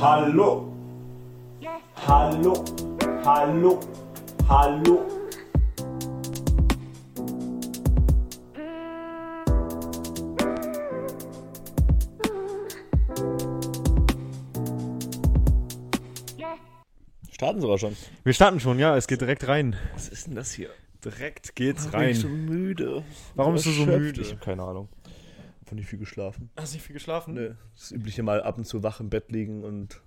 Hallo. Hallo. Hallo. Hallo. Starten sogar schon. Wir starten schon, ja, es geht direkt rein. Was ist denn das hier? Direkt geht's Bin ich so rein. müde. Warum bist du so müde? Ich habe keine Ahnung. Einfach nicht viel geschlafen. Hast nicht viel geschlafen? Nö. Das übliche Mal ab und zu wach im Bett liegen und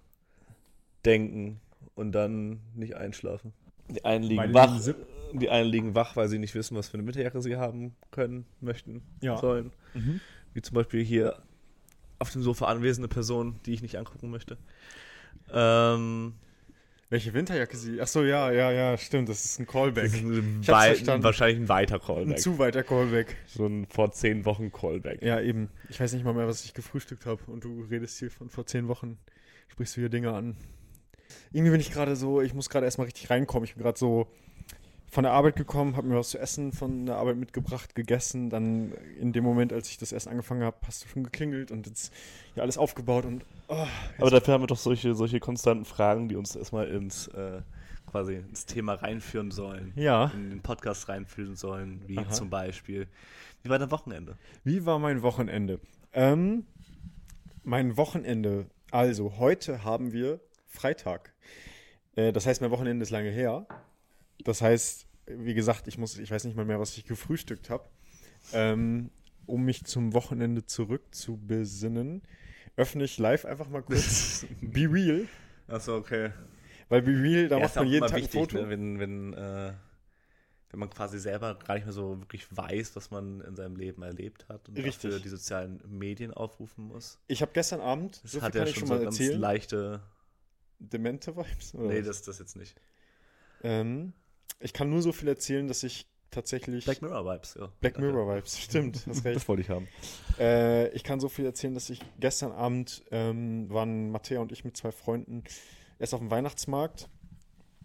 denken und dann nicht einschlafen. Die einen liegen Weil wach. Die einen liegen wach, weil sie nicht wissen, was für eine Mitteljacke sie haben können, möchten, Ja. sollen. Mhm. Wie zum Beispiel hier auf dem Sofa anwesende Person, die ich nicht angucken möchte. Ähm, Welche Winterjacke sie? Achso, ja, ja, ja, stimmt, das ist ein Callback. das ist ein wei- verstanden. wahrscheinlich ein weiter Ein Callback. zu weiter Callback. So ein vor zehn Wochen Callback. Ja, eben. Ich weiß nicht mal mehr, was ich gefrühstückt habe. Und du redest hier von vor zehn Wochen, sprichst du hier Dinge an. Irgendwie bin ich gerade so, ich muss gerade erstmal richtig reinkommen. Ich bin gerade so von der Arbeit gekommen, habe mir was zu essen von der Arbeit mitgebracht, gegessen. Dann in dem Moment, als ich das erst angefangen habe, hast du schon geklingelt und jetzt ja alles aufgebaut und oh, Aber dafür haben wir doch solche, solche konstanten Fragen, die uns erstmal ins, äh, quasi ins Thema reinführen sollen. ja. In den Podcast reinführen sollen, wie Aha. zum Beispiel, wie war dein Wochenende? Wie war mein Wochenende? Ähm, mein Wochenende, also heute haben wir Freitag. Äh, das heißt, mein Wochenende ist lange her. Das heißt, wie gesagt, ich muss, ich weiß nicht mal mehr, was ich gefrühstückt habe. Ähm, um mich zum Wochenende zurückzubesinnen, öffne ich live einfach mal kurz Be Real. Achso, okay. Weil Be Real, da Ja, macht man jeden Tag ein wichtig, Foto. ne, wenn, wenn, äh, wenn man quasi selber gar nicht mehr so wirklich weiß, was man in seinem Leben erlebt hat und Richtig. dafür die sozialen Medien aufrufen muss. Ich habe gestern Abend, Das so hat ja schon schon so mal ganz erzählen, leichte. Demente-Vibes? oder Nee, was? das, das jetzt nicht. Ähm, ich kann nur so viel erzählen, dass ich tatsächlich. Black Mirror Vibes, ja. Black Mirror Vibes, stimmt, hast recht. Das wollte ich haben. Äh, ich kann so viel erzählen, dass ich gestern Abend ähm, waren Matthäa und ich mit zwei Freunden erst auf dem Weihnachtsmarkt,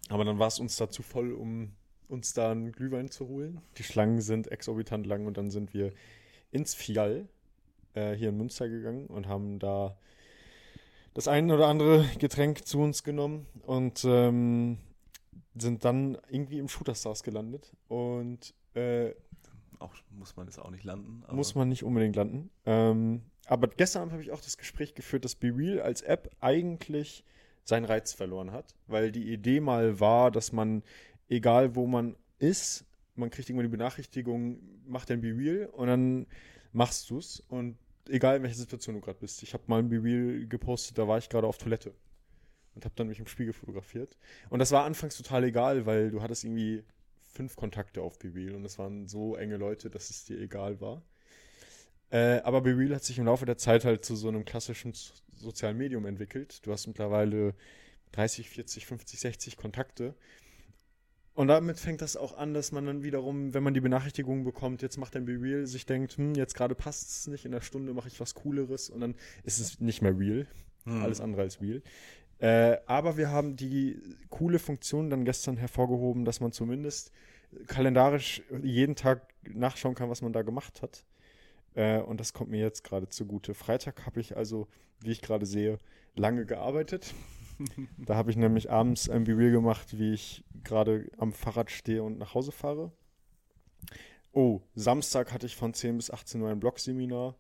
aber dann war es uns da zu voll, um uns da einen Glühwein zu holen. Die Schlangen sind exorbitant lang und dann sind wir ins Fial äh, hier in Münster gegangen und haben da das ein oder andere Getränk zu uns genommen und ähm, sind dann irgendwie im Shooter Stars gelandet und äh, Auch muss man jetzt auch nicht landen. muss man nicht unbedingt landen. Ähm, aber gestern Abend habe ich auch das Gespräch geführt, dass Be Real als App eigentlich seinen Reiz verloren hat, weil die Idee mal war, dass man, egal wo man ist, man kriegt irgendwann die Benachrichtigung, mach dein Be Real und dann machst du es und egal in welcher Situation du gerade bist. Ich habe mal ein Be Real gepostet, da war ich gerade auf Toilette und habe dann mich im Spiegel fotografiert. Und das war anfangs total egal, weil du hattest irgendwie fünf Kontakte auf BeReal und das waren so enge Leute, dass es dir egal war. Äh, aber BeReal hat sich im Laufe der Zeit halt zu so einem klassischen so- sozialen Medium entwickelt. Du hast mittlerweile 30, 40, 50, 60 Kontakte. Und damit fängt das auch an, dass man dann wiederum, wenn man die Benachrichtigung bekommt, jetzt macht ein BeReal, sich denkt, hm, jetzt gerade passt es nicht, in der Stunde mache ich was Cooleres und dann ist es nicht mehr real Hm. alles andere als real. Äh, aber wir haben die coole Funktion dann gestern hervorgehoben, dass man zumindest kalendarisch jeden Tag nachschauen kann, was man da gemacht hat. Äh, und das kommt mir jetzt gerade zugute. Freitag habe ich also, wie ich gerade sehe, lange gearbeitet. da habe ich nämlich abends ein Real gemacht, wie ich gerade am Fahrrad stehe und nach Hause fahre. Oh, Samstag hatte ich von 10 bis 18 Uhr ein Blogseminar.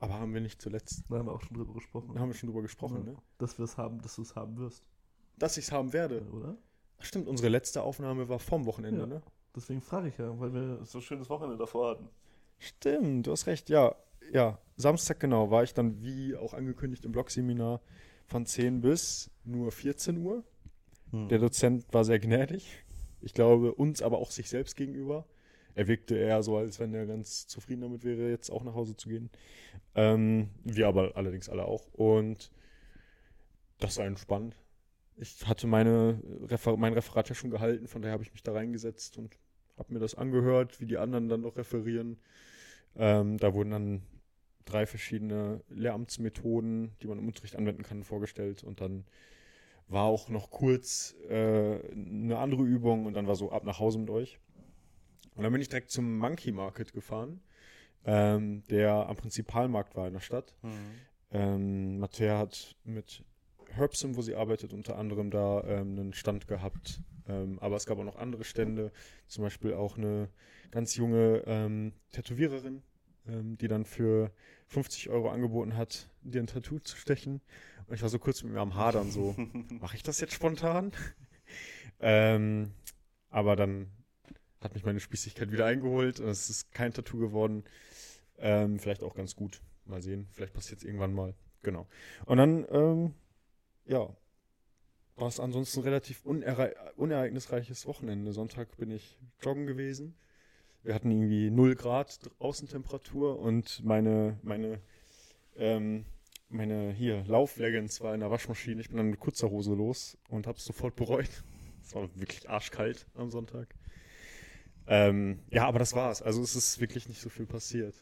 Aber haben wir nicht zuletzt, Da haben wir auch schon drüber gesprochen. haben wir schon drüber gesprochen, Ja. ne? Dass wir es haben, dass du es haben wirst, Dass ich es haben werde. oder? Ach, stimmt, unsere letzte Aufnahme war vorm Wochenende, Ja. ne? Deswegen frage ich ja, weil wir so ein schönes Wochenende davor hatten. Stimmt, du hast recht, ja. Ja, Samstag genau war ich dann, wie auch angekündigt, im Blogseminar von 10 bis nur 14 Uhr. Hm. Der Dozent war sehr gnädig. Ich glaube, uns, aber auch sich selbst gegenüber. Er wirkte eher so, als wenn er ganz zufrieden damit wäre, jetzt auch nach Hause zu gehen. Ähm, wir aber allerdings alle auch. Und das war entspannt. Ich hatte meine Refer mein Referat ja schon gehalten, von daher habe ich mich da reingesetzt und habe mir das angehört, wie die anderen dann noch referieren. Ähm, da wurden dann drei verschiedene Lehramtsmethoden, die man im Unterricht anwenden kann, vorgestellt. Und dann war auch noch kurz äh, eine andere Übung und dann war so ab nach Hause mit euch. Und dann bin ich direkt zum Monkey Market gefahren, ähm, der am Prinzipalmarkt war in der Stadt. Mhm. Ähm, Mattea hat mit Herbsum, wo sie arbeitet, unter anderem da ähm, einen Stand gehabt. Ähm, aber es gab auch noch andere Stände, zum Beispiel auch eine ganz junge ähm, Tätowiererin, ähm, die dann für 50 Euro angeboten hat, dir ein Tattoo zu stechen. Und ich war so kurz mit mir am Hadern, so, mache ich das jetzt spontan? ähm, aber dann hat mich meine Spießigkeit wieder eingeholt es ist kein Tattoo geworden. Ähm, vielleicht auch ganz gut. Mal sehen. Vielleicht passiert es irgendwann mal. Genau. Und dann, ähm, ja, war es ansonsten ein relativ unereignisreiches Wochenende. Sonntag bin ich joggen gewesen. Wir hatten irgendwie 0 Grad Außentemperatur und meine, meine, ähm, meine hier Laufleggings war in der Waschmaschine. Ich bin dann mit kurzer Hose los und habe es sofort bereut. Es war wirklich arschkalt am Sonntag. Ähm, ja, aber das war's. Also es ist wirklich nicht so viel passiert.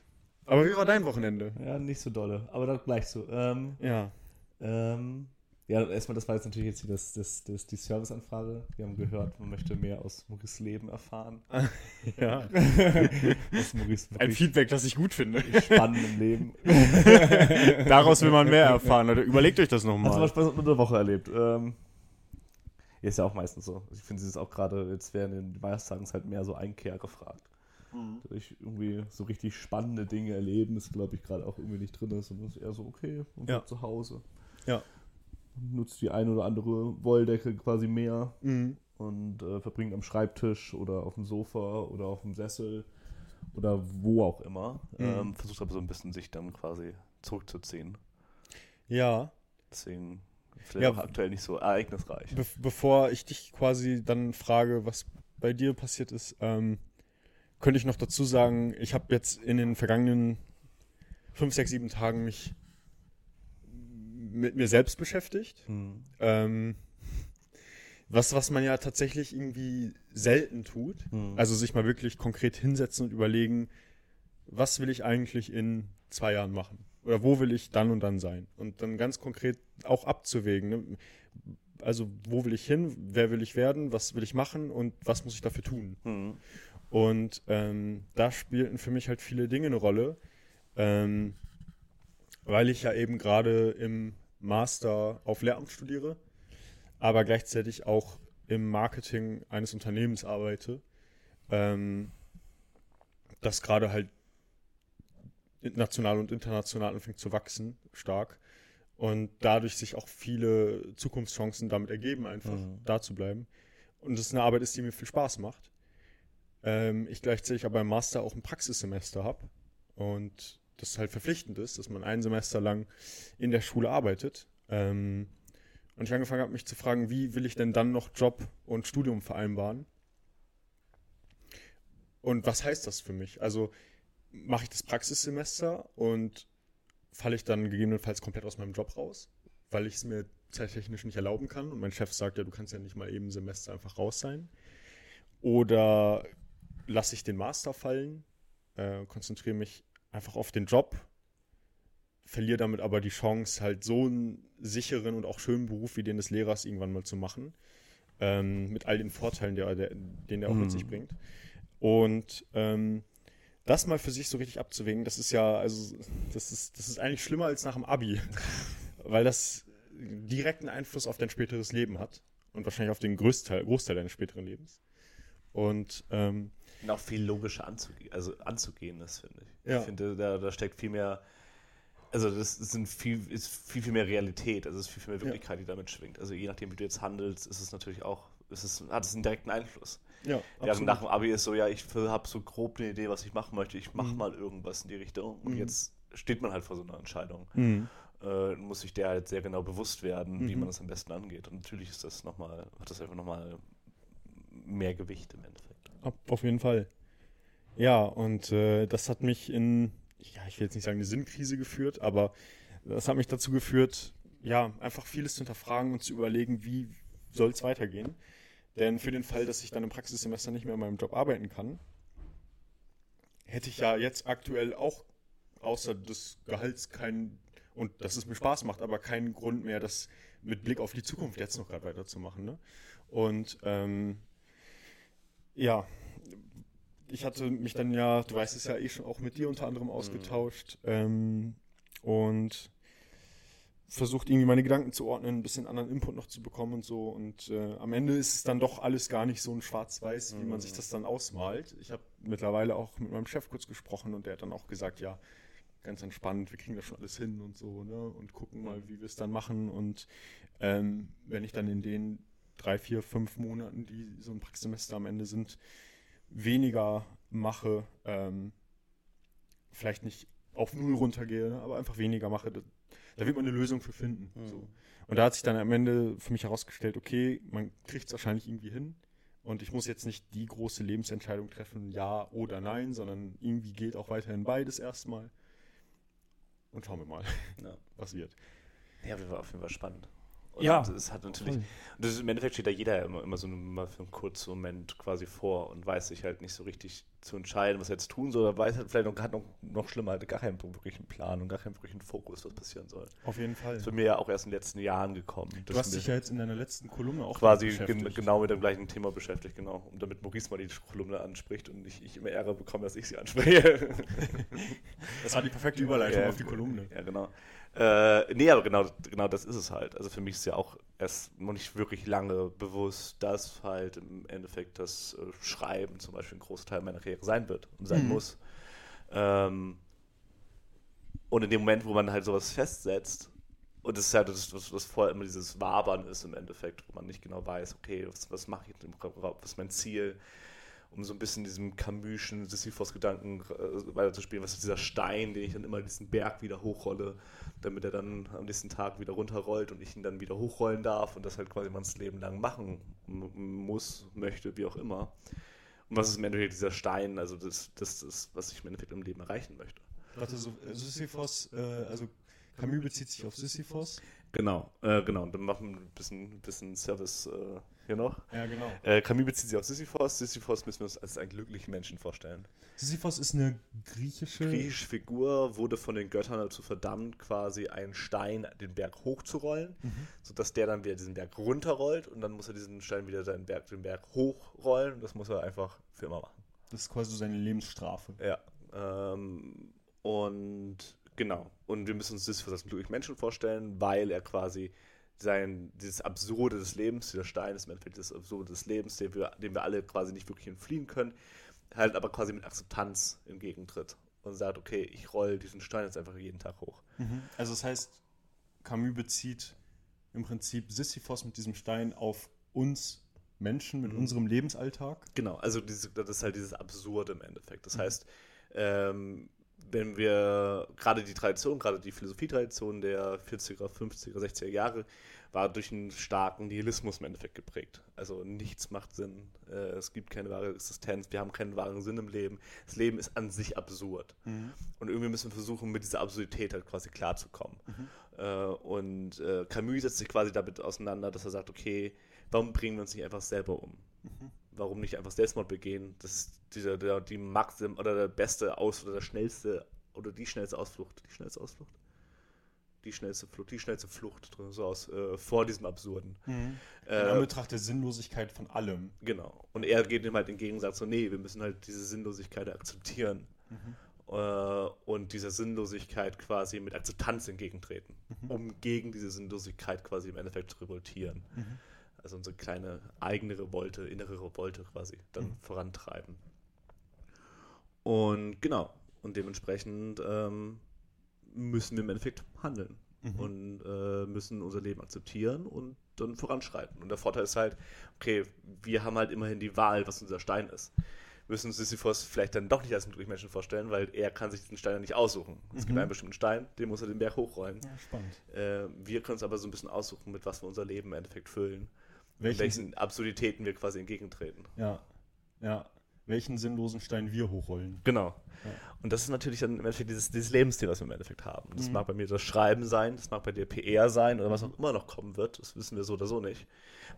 Aber wie war dein Wochenende? Ja, nicht so dolle, aber dann gleich so. Ähm, ja. Ähm, ja, erstmal, das war jetzt natürlich jetzt hier das, das, das, die Serviceanfrage. Wir haben gehört, man möchte mehr aus Maurice Leben erfahren. ja. aus Maurice Ein Feedback, das ich gut finde. Spannendem Leben. Daraus will man mehr erfahren, Leute. Überlegt euch das nochmal. Hast du was Spannendes unter der Woche erlebt? Ähm, ist ja auch meistens so. Ich finde, sie ist auch gerade, jetzt werden in den Weihnachtstagen halt mehr so Einkehr gefragt. Mhm. Dadurch irgendwie so richtig spannende Dinge erleben, ist glaube ich gerade auch irgendwie nicht drin ist und ist eher so, okay, und ja. zu Hause. Ja nutzt die ein oder andere Wolldecke quasi mehr mhm. und äh, verbringt am Schreibtisch oder auf dem Sofa oder auf dem Sessel oder wo auch immer. Mhm. Ähm, versucht aber so ein bisschen sich dann quasi zurückzuziehen. Ja. Deswegen ja, auch aktuell nicht so ereignisreich. Be bevor ich dich quasi dann frage, was bei dir passiert ist, ähm, könnte ich noch dazu sagen, ich habe jetzt in den vergangenen fünf, sechs, sieben Tagen mich mit mir selbst beschäftigt. Mhm. Ähm, was, was man ja tatsächlich irgendwie selten tut. Mhm. Also sich mal wirklich konkret hinsetzen und überlegen, was will ich eigentlich in zwei Jahren machen? Oder wo will ich dann und dann sein? Und dann ganz konkret auch abzuwägen. Ne? Also wo will ich hin? Wer will ich werden? Was will ich machen? Und was muss ich dafür tun? Mhm. Und ähm, da spielten für mich halt viele Dinge eine Rolle. Ähm, weil ich ja eben gerade im Master auf Lehramt studiere, aber gleichzeitig auch im Marketing eines Unternehmens arbeite, ähm, das gerade halt national und international anfängt zu wachsen, stark. Und dadurch sich auch viele Zukunftschancen damit ergeben, einfach mhm. da zu bleiben. Und es eine Arbeit ist, die mir viel Spaß macht. Ähm, ich gleichzeitig aber im Master auch ein Praxissemester habe. Und das halt verpflichtend ist, dass man ein Semester lang in der Schule arbeitet. Ähm, und ich angefangen habe, mich zu fragen, wie will ich denn dann noch Job und Studium vereinbaren? Und was heißt das für mich? Also mache ich das Praxissemester und falle ich dann gegebenenfalls komplett aus meinem Job raus, weil ich es mir zeittechnisch nicht erlauben kann und mein Chef sagt, ja, du kannst ja nicht mal eben Semester einfach raus sein. Oder lasse ich den Master fallen, äh, konzentriere mich einfach auf den Job, verliere damit aber die Chance, halt so einen sicheren und auch schönen Beruf wie den des Lehrers irgendwann mal zu machen. Ähm, mit all den Vorteilen, der, der, den der auch mhm. mit sich bringt. Und ähm, das mal für sich so richtig abzuwägen, das ist ja, also, das ist, das ist eigentlich schlimmer als nach dem Abi, weil das direkten Einfluss auf dein späteres Leben hat und wahrscheinlich auf den Großteil, Großteil deines späteren Lebens. Und ähm, noch viel logischer anzugehen, also anzugehen ist, finde ich. Ja. Ich finde, da, da steckt viel mehr, also das sind viel, ist viel, viel mehr Realität, also es ist viel, viel mehr Wirklichkeit, ja. die damit schwingt. Also je nachdem, wie du jetzt handelst, ist es natürlich auch, ist es, hat es einen direkten Einfluss. Ja, Während nach dem Abi ist so, ja, ich habe so grob eine Idee, was ich machen möchte, ich mache mhm. mal irgendwas in die Richtung und mhm. jetzt steht man halt vor so einer Entscheidung. Mhm. Äh, muss sich der halt sehr genau bewusst werden, wie mhm. man das am besten angeht. Und natürlich ist das nochmal, hat das einfach nochmal mehr Gewicht im Endeffekt. Auf jeden Fall. Ja, und äh, das hat mich in, ja, ich will jetzt nicht sagen eine Sinnkrise geführt, aber das hat mich dazu geführt, ja, einfach vieles zu hinterfragen und zu überlegen, wie soll es weitergehen. Denn für den Fall, dass ich dann im Praxissemester nicht mehr in meinem Job arbeiten kann, hätte ich ja jetzt aktuell auch außer des Gehalts keinen, und dass es mir Spaß macht, aber keinen Grund mehr, das mit Blick auf die Zukunft jetzt noch gerade weiterzumachen. Ne? Und ähm, ja, ich hatte mich dann ja, du weißt es ja eh schon auch mit dir unter anderem ausgetauscht. Mhm. Ähm, und versucht irgendwie meine Gedanken zu ordnen, ein bisschen anderen Input noch zu bekommen und so. Und äh, am Ende ist es dann doch alles gar nicht so ein Schwarz-Weiß, wie man sich das dann ausmalt. Ich habe mittlerweile auch mit meinem Chef kurz gesprochen und der hat dann auch gesagt, ja, ganz entspannt, wir kriegen das schon alles hin und so, ne? Und gucken mal, wie wir es dann machen. Und ähm, wenn ich dann in den drei, vier, fünf Monaten, die so ein Praxissemester am Ende sind, weniger mache, ähm, vielleicht nicht auf null runtergehe, aber einfach weniger mache, da, wird man eine Lösung für finden. Mhm. So. Und da hat sich dann am Ende für mich herausgestellt, okay, man kriegt es wahrscheinlich irgendwie hin. Und ich muss jetzt nicht die große Lebensentscheidung treffen, ja oder nein, sondern irgendwie gilt auch weiterhin beides erstmal. Und schauen wir mal, Ja. was wird. Ja, auf jeden Fall spannend. Und Ja, es hat natürlich, ist, im Endeffekt steht da jeder immer, immer so mal für einen kurzen Moment quasi vor und weiß sich halt nicht so richtig zu entscheiden, was er jetzt tun soll, oder weiß halt vielleicht noch, hat noch, noch schlimmer, gar keinen wirklichen Plan und gar keinen wirklichen Fokus, was passieren soll. Auf jeden Fall. Das ist bei mir ja auch erst in den letzten Jahren gekommen. Du hast dich ja jetzt in deiner letzten Kolumne auch quasi gen genau mit dem gleichen Thema beschäftigt, genau. Und damit Maurice mal die Kolumne anspricht und ich, ich immer Ärger bekomme, dass ich sie anspreche. Das war die perfekte Überleitung Ja, auf die Kolumne. Ja, genau. Äh, nee, aber genau, genau das ist es halt. Also für mich ist ja auch erst noch nicht wirklich lange bewusst, dass halt im Endeffekt das äh, Schreiben zum Beispiel ein großer Teil meiner Karriere sein wird und sein Mhm. muss. Ähm, und in dem Moment, wo man halt sowas festsetzt, und das ist ja das, was, was vorher immer dieses Wabern ist im Endeffekt, wo man nicht genau weiß, okay, was, was mache ich, was ist mein Ziel, um so ein bisschen diesem Camus'schen Sisyphos-Gedanken äh, weiterzuspielen, was ist dieser Stein, den ich dann immer diesen Berg wieder hochrolle, damit er dann am nächsten Tag wieder runterrollt und ich ihn dann wieder hochrollen darf und das halt quasi das Leben lang machen muss, möchte, wie auch immer. Und was ist im Endeffekt dieser Stein, also das, das ist, was ich im Endeffekt im Leben erreichen möchte. Warte, so, äh, Sisyphos, äh, also Camus bezieht sich auf Sisyphos. Genau, äh, genau. Und dann machen wir ein bisschen, bisschen Service äh, hier noch. Ja, genau. Äh, Camus bezieht sich auf Sisyphos. Sisyphos müssen wir uns als einen glücklichen Menschen vorstellen. Sisyphos ist eine griechische. griechische Figur wurde von den Göttern dazu verdammt, quasi einen Stein den Berg hochzurollen, sodass der dann wieder diesen Berg runterrollt und dann muss er diesen Stein wieder seinen Berg, den Berg hochrollen und das muss er einfach für immer machen. Das ist quasi so seine Lebensstrafe. Ja. Ähm, und genau. Und wir müssen uns das für das glücklichen Menschen vorstellen, weil er quasi sein, dieses Absurde des Lebens, dieser Stein ist im Endeffekt das Absurde des Lebens, dem wir, dem wir alle quasi nicht wirklich entfliehen können, halt aber quasi mit Akzeptanz entgegentritt und sagt, okay, ich roll diesen Stein jetzt einfach jeden Tag hoch. Also das heißt, Camus bezieht im Prinzip Sisyphos mit diesem Stein auf uns Menschen mit unserem Lebensalltag. Genau, also diese, das ist halt dieses Absurde im Endeffekt. Das heißt, ähm, wenn wir gerade die Tradition, gerade die Philosophietradition der 40er, 50er, 60er Jahre war durch einen starken Nihilismus im Endeffekt geprägt. Also nichts macht Sinn, äh, es gibt keine wahre Existenz, wir haben keinen wahren Sinn im Leben. Das Leben ist an sich absurd. Und irgendwie müssen wir versuchen, mit dieser Absurdität halt quasi klarzukommen. Äh, und äh, Camus setzt sich quasi damit auseinander, dass er sagt, okay, warum bringen wir uns nicht einfach selber um? Warum nicht einfach Selbstmord begehen? Das ist dieser, der, die Maxim oder der beste Aus oder der schnellste oder die schnellste Ausflucht. Die schnellste Ausflucht? Die schnellste Flucht, die schnellste Flucht, wir so aus, äh, vor diesem Absurden. In Äh, Anbetracht der Sinnlosigkeit von allem. Genau. Und er geht ihm halt entgegen und sagt so, nee, wir müssen halt diese Sinnlosigkeit akzeptieren. Äh, und dieser Sinnlosigkeit quasi mit Akzeptanz entgegentreten, um gegen diese Sinnlosigkeit quasi im Endeffekt zu revoltieren. Also unsere kleine eigene Revolte, innere Revolte quasi dann vorantreiben. Und genau. Und dementsprechend ähm, müssen wir im Endeffekt handeln und äh, müssen unser Leben akzeptieren und dann voranschreiten. Und der Vorteil ist halt, okay, wir haben halt immerhin die Wahl, was unser Stein ist. Wir müssen uns Sisyphos vielleicht dann doch nicht als einen Durchmenschen vorstellen, weil er kann sich diesen Stein ja nicht aussuchen. Es gibt einen bestimmten Stein, den muss er den Berg hochrollen. Ja, spannend. Äh, wir können uns aber so ein bisschen aussuchen, mit was wir unser Leben im Endeffekt füllen. Welchen, welchen Absurditäten wir quasi entgegentreten. ja, ja. Welchen sinnlosen Stein wir hochrollen. Genau. Ja. Und das ist natürlich dann im Endeffekt dieses, dieses Lebensstil, was wir im Endeffekt haben. Das mag bei mir das Schreiben sein, das mag bei dir PR sein oder was auch immer noch kommen wird. Das wissen wir so oder so nicht.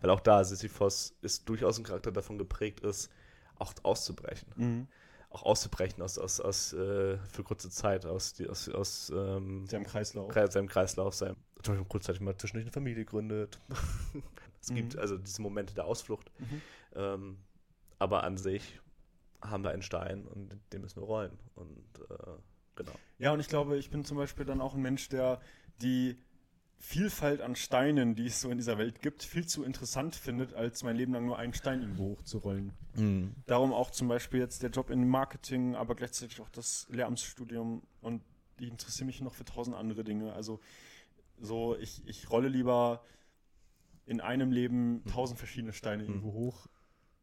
Weil auch da Sisyphos ist durchaus ein Charakter davon geprägt ist, auch auszubrechen. Auch auszubrechen aus, aus, aus äh, für kurze Zeit aus, die, aus, aus ähm, Seinem Kreislauf. Kreis, seinem Kreislauf, seinem, zum Beispiel kurzzeitig mal zwischendurch eine Familie gründet. es gibt also diese Momente der Ausflucht. Ähm, aber an sich haben wir einen Stein und den müssen wir rollen. Und äh, genau. Ja, und ich glaube, ich bin zum Beispiel dann auch ein Mensch, der die Vielfalt an Steinen, die es so in dieser Welt gibt, viel zu interessant findet, als mein Leben lang nur einen Stein irgendwo hochzurollen. Mhm. Darum auch zum Beispiel jetzt der Job in Marketing, aber gleichzeitig auch das Lehramtsstudium und ich interessiere mich noch für tausend andere Dinge. Also so, ich, ich rolle lieber in einem Leben tausend verschiedene Steine irgendwo hoch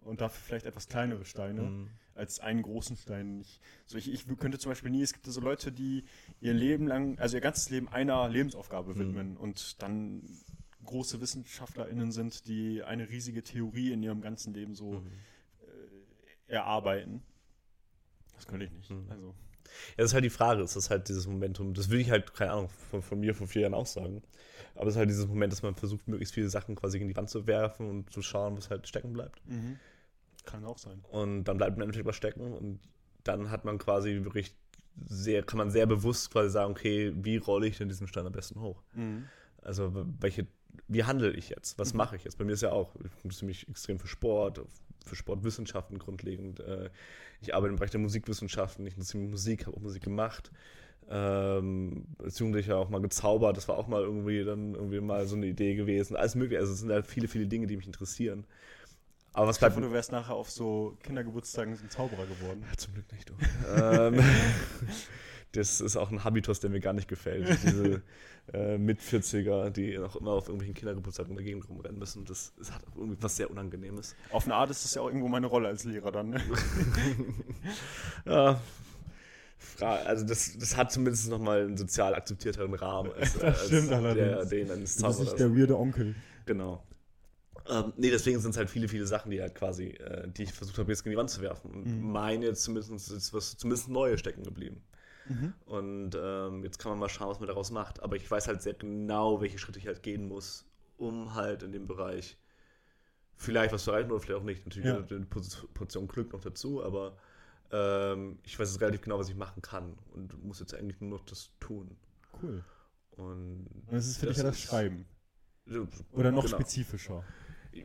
und dafür vielleicht etwas kleinere Steine Mhm. als einen großen Stein. Ich, so ich, ich könnte zum Beispiel nie, es gibt so Leute, die ihr Leben lang, also ihr ganzes Leben einer Lebensaufgabe Mhm. widmen und dann große WissenschaftlerInnen sind, die eine riesige Theorie in ihrem ganzen Leben so Mhm. äh, erarbeiten. Das könnte ich nicht. Mhm. Also, Ja, das ist halt die Frage, ist das halt dieses Momentum, das will ich halt, keine Ahnung, von, von mir vor vier Jahren auch sagen. Aber es ist halt dieses Moment, dass man versucht, möglichst viele Sachen quasi in die Wand zu werfen und zu schauen, was halt stecken bleibt. kann auch sein. Und dann bleibt man natürlich was stecken und dann hat man quasi wirklich sehr, kann man sehr bewusst quasi sagen, okay, wie rolle ich denn diesen Stein am besten hoch? Also welche, wie handle ich jetzt? Was mache ich jetzt? Bei mir ist ja auch, ich interessiere mich extrem für Sport, für Sportwissenschaften grundlegend. Äh, Ich arbeite im Bereich der Musikwissenschaften, ich interessiere mich für Musik, habe auch Musik gemacht. Ähm, als Jugendlicher auch mal gezaubert, das war auch mal irgendwie dann irgendwie mal so eine Idee gewesen. Alles mögliche, also es sind halt viele, viele Dinge, die mich interessieren. Aber was Ich bleibt hoffe, du wärst nachher auf so Kindergeburtstagen ein Zauberer geworden. zum Glück nicht, du. ähm, das ist auch ein Habitus, der mir gar nicht gefällt. Diese äh, Mit-40er, die noch immer auf irgendwelchen Kindergeburtstagen in der Gegend rumrennen müssen. Das, das hat auch irgendwie was sehr Unangenehmes. Auf eine Art ist das ja auch irgendwo meine Rolle als Lehrer dann. Ne? Ja. Also das, das hat zumindest nochmal einen sozial akzeptierteren Rahmen als, Das als stimmt der, den eines Du bist nicht der weirde Onkel. Genau. Ähm, nee, deswegen sind es halt viele, viele Sachen, die halt quasi, äh, die ich versucht habe, jetzt gegen die Wand zu werfen. Und Mhm. meine zumindest ist was zumindest neue stecken geblieben. Mhm. Und ähm, jetzt kann man mal schauen, was man daraus macht. Aber ich weiß halt sehr genau, welche Schritte ich halt gehen muss, um halt in dem Bereich vielleicht was zu erreichen oder vielleicht auch nicht. Natürlich Ja. eine Portion Glück noch dazu, aber ähm, ich weiß jetzt relativ genau, was ich machen kann und muss jetzt eigentlich nur noch das tun. Cool. Und Und das ist für dich ja das Schreiben. Oder noch Genau. spezifischer.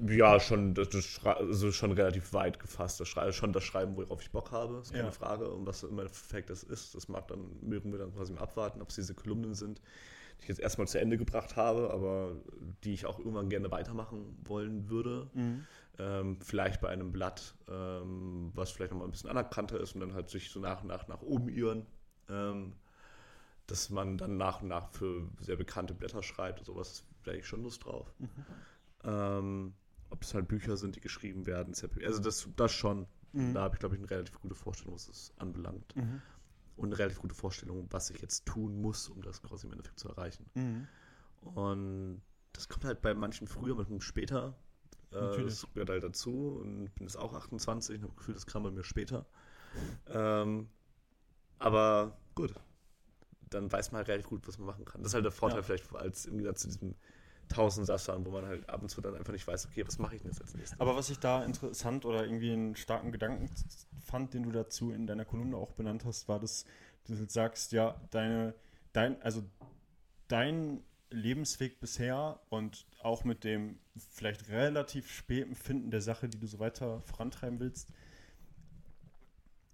Ja, schon, das, das also schon relativ weit gefasst. Das Schrei schon das Schreiben, worauf ich Bock habe, ist keine Ja. Frage. Und was im Endeffekt das ist, das mag dann, mögen wir dann quasi mal abwarten, ob es diese Kolumnen sind, die ich jetzt erstmal zu Ende gebracht habe, aber die ich auch irgendwann gerne weitermachen wollen würde. Ähm, vielleicht bei einem Blatt, ähm, was vielleicht nochmal ein bisschen anerkannter ist und dann halt sich so nach und nach nach oben irren. Ähm, dass man dann nach und nach für sehr bekannte Blätter schreibt und sowas, da hätte ich schon Lust drauf. Ähm, ob es halt Bücher sind, die geschrieben werden, also das, das schon. Da habe ich, glaube ich, eine relativ gute Vorstellung, was es anbelangt. Und eine relativ gute Vorstellung, was ich jetzt tun muss, um das quasi im Endeffekt zu erreichen. Und das kommt halt bei manchen früher, manchen später. Äh, Natürlich. das gehört halt dazu. Und bin jetzt auch 28 und habe das Gefühl, das kam bei mir später. Ähm, aber gut, dann weiß man halt relativ gut, was man machen kann. Das ist halt der Vorteil Ja. vielleicht als im Gegensatz zu diesem Tausendsassern, wo man halt ab und zu dann einfach nicht weiß, okay, was mache ich denn jetzt als nächstes? Aber was ich da interessant oder irgendwie einen starken Gedanken fand, den du dazu in deiner Kolumne auch benannt hast, war, dass du sagst, ja, deine, dein, also dein Lebensweg bisher und auch mit dem vielleicht relativ späten Finden der Sache, die du so weiter vorantreiben willst,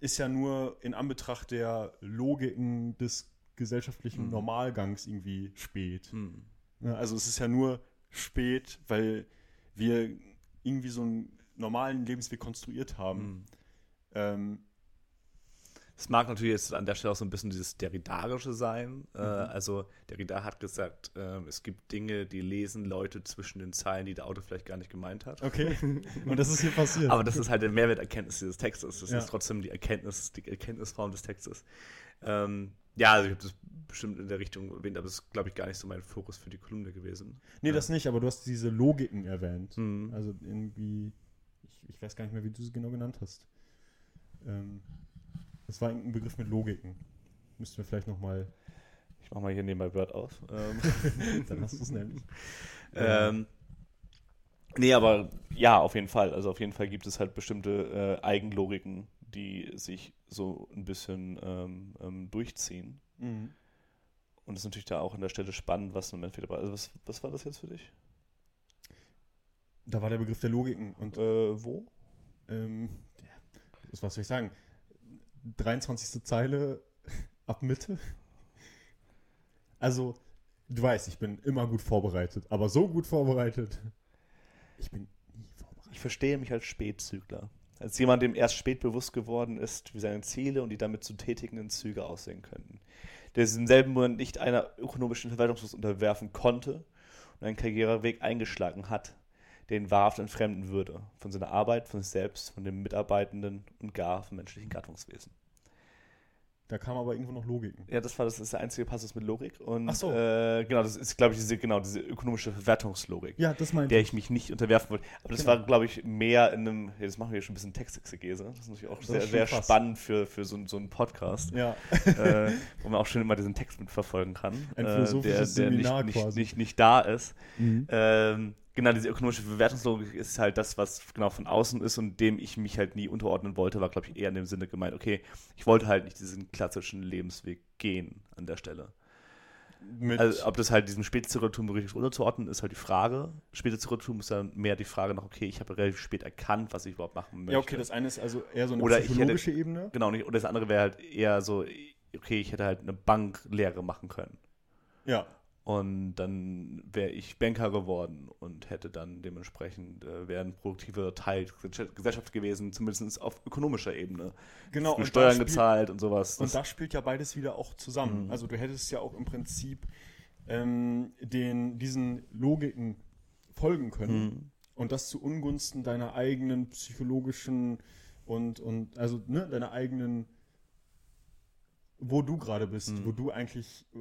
ist ja nur in Anbetracht der Logiken des gesellschaftlichen Mhm. Normalgangs irgendwie spät. Hm. Ja, also es ist ja nur spät, weil wir irgendwie so einen normalen Lebensweg konstruiert haben. Hm. Ähm, Es mag natürlich jetzt an der Stelle auch so ein bisschen dieses Deridarische sein. Äh, Mhm. also Derrida hat gesagt, ähm, es gibt Dinge, die lesen Leute zwischen den Zeilen, die der Autor vielleicht gar nicht gemeint hat. okay. Und das ist hier passiert. Aber das ist halt der Mehrwerterkenntnis dieses Textes. Das Ja. ist trotzdem die Erkenntnis, die Erkenntnisform des Textes. Ähm, ja, also ich habe das bestimmt in der Richtung erwähnt, aber das ist, glaube ich, gar nicht so mein Fokus für die Kolumne gewesen. nee, das nicht, aber du hast diese Logiken erwähnt. Mhm. Also irgendwie, ich, ich weiß gar nicht mehr, wie du sie genau genannt hast. Ähm, das war ein Begriff mit Logiken. Müssten wir vielleicht nochmal, Ich mache mal hier nebenbei Word auf. Ähm, dann hast du es nämlich. Ähm, nee, aber ja, auf jeden Fall. Also auf jeden Fall gibt es halt bestimmte äh, Eigenlogiken, die sich so ein bisschen ähm, ähm, durchziehen. Mhm. Und es ist natürlich da auch an der Stelle spannend, was im Endeffekt dabei Also was, was war das jetzt für dich? Da war der Begriff der Logiken und Äh, wo? ähm, ja, was was soll ich sagen? 23. Zeile ab Mitte. Also, du weißt, ich bin immer gut vorbereitet, aber so gut vorbereitet. Ich bin nie vorbereitet. Ich verstehe mich als Spätzügler. Als jemand, dem erst spät bewusst geworden ist, wie seine Ziele und die damit zu tätigenden Züge aussehen könnten. Der sich im selben Moment nicht einer ökonomischen Verwaltungslos unterwerfen konnte und einen Karriereweg eingeschlagen hat, den wahrhaft entfremden würde. Von seiner Arbeit, von sich selbst, von den Mitarbeitenden und gar vom menschlichen Gattungswesen. Da kam aber irgendwo noch Logiken. Ja, das war das, ist der einzige Passus mit Logik. Und Ach so. äh, genau, das ist, glaube ich, diese, genau, diese ökonomische Verwertungslogik. Ja, das meinte der ich mich nicht unterwerfen wollte. Aber das Genau. war, glaube ich, mehr in einem, ja, das machen wir schon ein bisschen Textexegese. Das ist natürlich auch Das sehr, sehr spannend für, für so, so einen Podcast, Ja. äh, wo man auch schön immer diesen Text mitverfolgen kann. Ein äh, philosophisches der, der Seminar nicht, nicht, quasi. nicht, nicht da ist. Mhm. Ähm, genau, diese ökonomische Bewertungslogik ist halt das, was genau von außen ist und dem ich mich halt nie unterordnen wollte, war, glaube ich, eher in dem Sinne gemeint, okay, ich wollte halt nicht diesen klassischen Lebensweg gehen an der Stelle. Also, ob das halt diesem Spätzirkeltum richtig unterzuordnen, ist halt die Frage. Spätzirkeltum ist dann mehr die Frage noch, okay, ich habe relativ spät erkannt, was ich überhaupt machen möchte. ja, okay, das eine ist also eher so eine Oder ich hätte- psychologische Ebene. Genau, nicht. Und das andere wäre halt eher so, okay, ich hätte halt eine Banklehre machen können. Ja. Und dann wäre ich Banker geworden und hätte dann dementsprechend, äh, wäre ein produktiver Teil der Gesellschaft gewesen, zumindest auf ökonomischer Ebene. Genau. Und Steuern spielt- gezahlt und sowas. Und Das- da spielt ja beides wieder auch zusammen. Mhm. Also du hättest ja auch im Prinzip ähm, den, diesen Logiken folgen können Mhm. und das zu Ungunsten deiner eigenen psychologischen und, und also ne, deiner eigenen, wo du gerade bist, Mhm. wo du eigentlich, äh,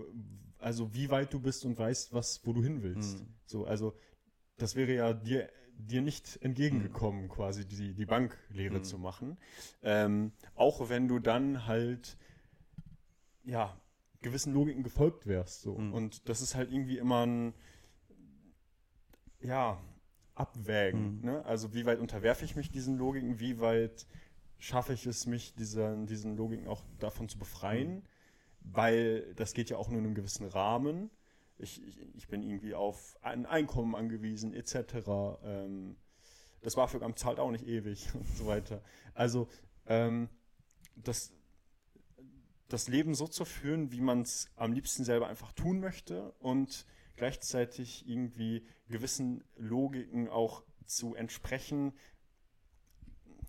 also wie weit du bist und weißt, was, wo du hin willst. Mhm. So, also das wäre ja dir, dir nicht entgegengekommen, quasi die, die Banklehre Mhm. zu machen. Ähm, auch wenn du dann halt, ja, gewissen Logiken gefolgt wärst. So. Mhm. Und das ist halt irgendwie immer ein, ja, Abwägen. Mhm. Ne? Also wie weit unterwerfe ich mich diesen Logiken, wie weit schaffe ich es, mich dieser, diesen Logiken auch davon zu befreien, weil das geht ja auch nur in einem gewissen Rahmen. Ich, ich, ich bin irgendwie auf ein Einkommen angewiesen, etc. Ähm, das BAföG-Amt zahlt auch nicht ewig und so weiter. Also ähm, das, das Leben so zu führen, wie man es am liebsten selber einfach tun möchte und gleichzeitig irgendwie gewissen Logiken auch zu entsprechen,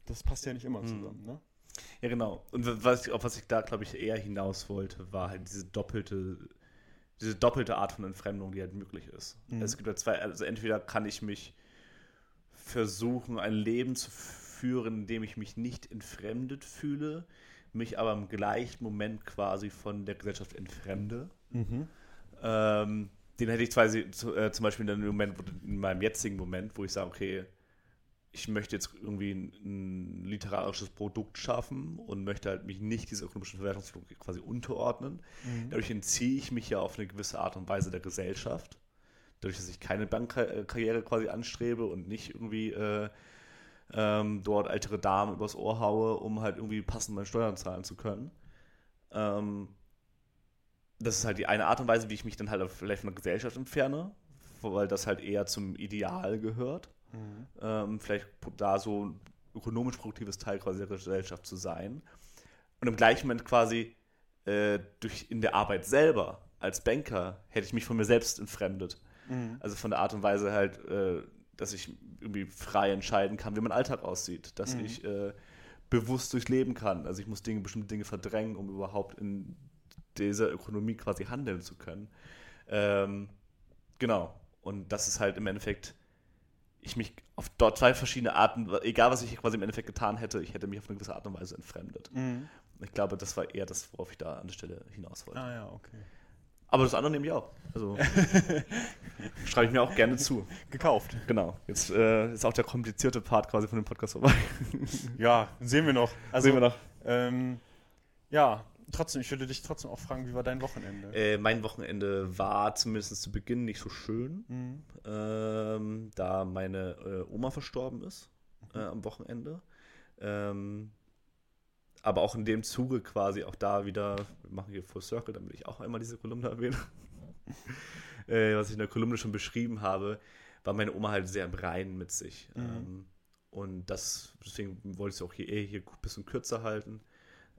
das passt ja nicht immer Mhm. zusammen. Ne? Ja, genau. Und was ich, auf was ich da, glaube ich, eher hinaus wollte, war halt diese doppelte, diese doppelte Art von Entfremdung, die halt möglich ist. Mhm. Es gibt ja zwei, also entweder kann ich mich versuchen, ein Leben zu führen, in dem ich mich nicht entfremdet fühle, mich aber im gleichen Moment quasi von der Gesellschaft entfremde. Ähm, den hätte ich zwar zu- äh, zum Beispiel in Moment, in meinem jetzigen Moment, wo ich sage, okay, ich möchte jetzt irgendwie ein, ein literarisches Produkt schaffen und möchte halt mich nicht dieser ökonomischen Verwertungslogik quasi unterordnen. Dadurch entziehe ich mich ja auf eine gewisse Art und Weise der Gesellschaft. Dadurch, dass ich keine Bankkarriere quasi anstrebe und nicht irgendwie äh, ähm, dort ältere Damen übers Ohr haue, um halt irgendwie passend meine Steuern zahlen zu können. Ähm, das ist halt die eine Art und Weise, wie ich mich dann halt vielleicht von der Gesellschaft entferne, weil das halt eher zum Ideal gehört. Ähm, vielleicht da so ein ökonomisch produktives Teil quasi der Gesellschaft zu sein. Und im gleichen Moment quasi äh, durch in der Arbeit selber als Banker hätte ich mich von mir selbst entfremdet. Also von der Art und Weise halt, äh, dass ich irgendwie frei entscheiden kann, wie mein Alltag aussieht, dass Mhm. ich äh, bewusst durchs Leben kann. Also ich muss Dinge, bestimmte Dinge verdrängen, um überhaupt in dieser Ökonomie quasi handeln zu können. Ähm, genau. Und das ist halt im Endeffekt, ich mich auf dort zwei verschiedene Arten, egal was ich quasi im Endeffekt getan hätte, ich hätte mich auf eine gewisse Art und Weise entfremdet. Ich glaube, das war eher das, worauf ich da an der Stelle hinaus wollte. Ah ja, okay. Aber das andere nehme ich auch. Also schreibe ich mir auch gerne zu. Gekauft. Genau. Jetzt äh, ist auch der komplizierte Part quasi von dem Podcast vorbei. Ja, sehen wir noch. Also, Sehen wir noch. Ähm, ja, trotzdem, ich würde dich trotzdem auch fragen, wie war dein Wochenende? Äh, mein Wochenende war zumindest zu Beginn nicht so schön, Mhm. Ähm, da meine äh, Oma verstorben ist äh, am Wochenende. Ähm, aber auch in dem Zuge quasi auch da wieder, wir machen hier Full Circle, damit ich auch einmal diese Kolumne erwähne. äh, was ich in der Kolumne schon beschrieben habe, war meine Oma halt sehr im Reinen mit sich. Mhm. Ähm, und das, deswegen wollte ich es auch hier, eh hier ein bisschen kürzer halten.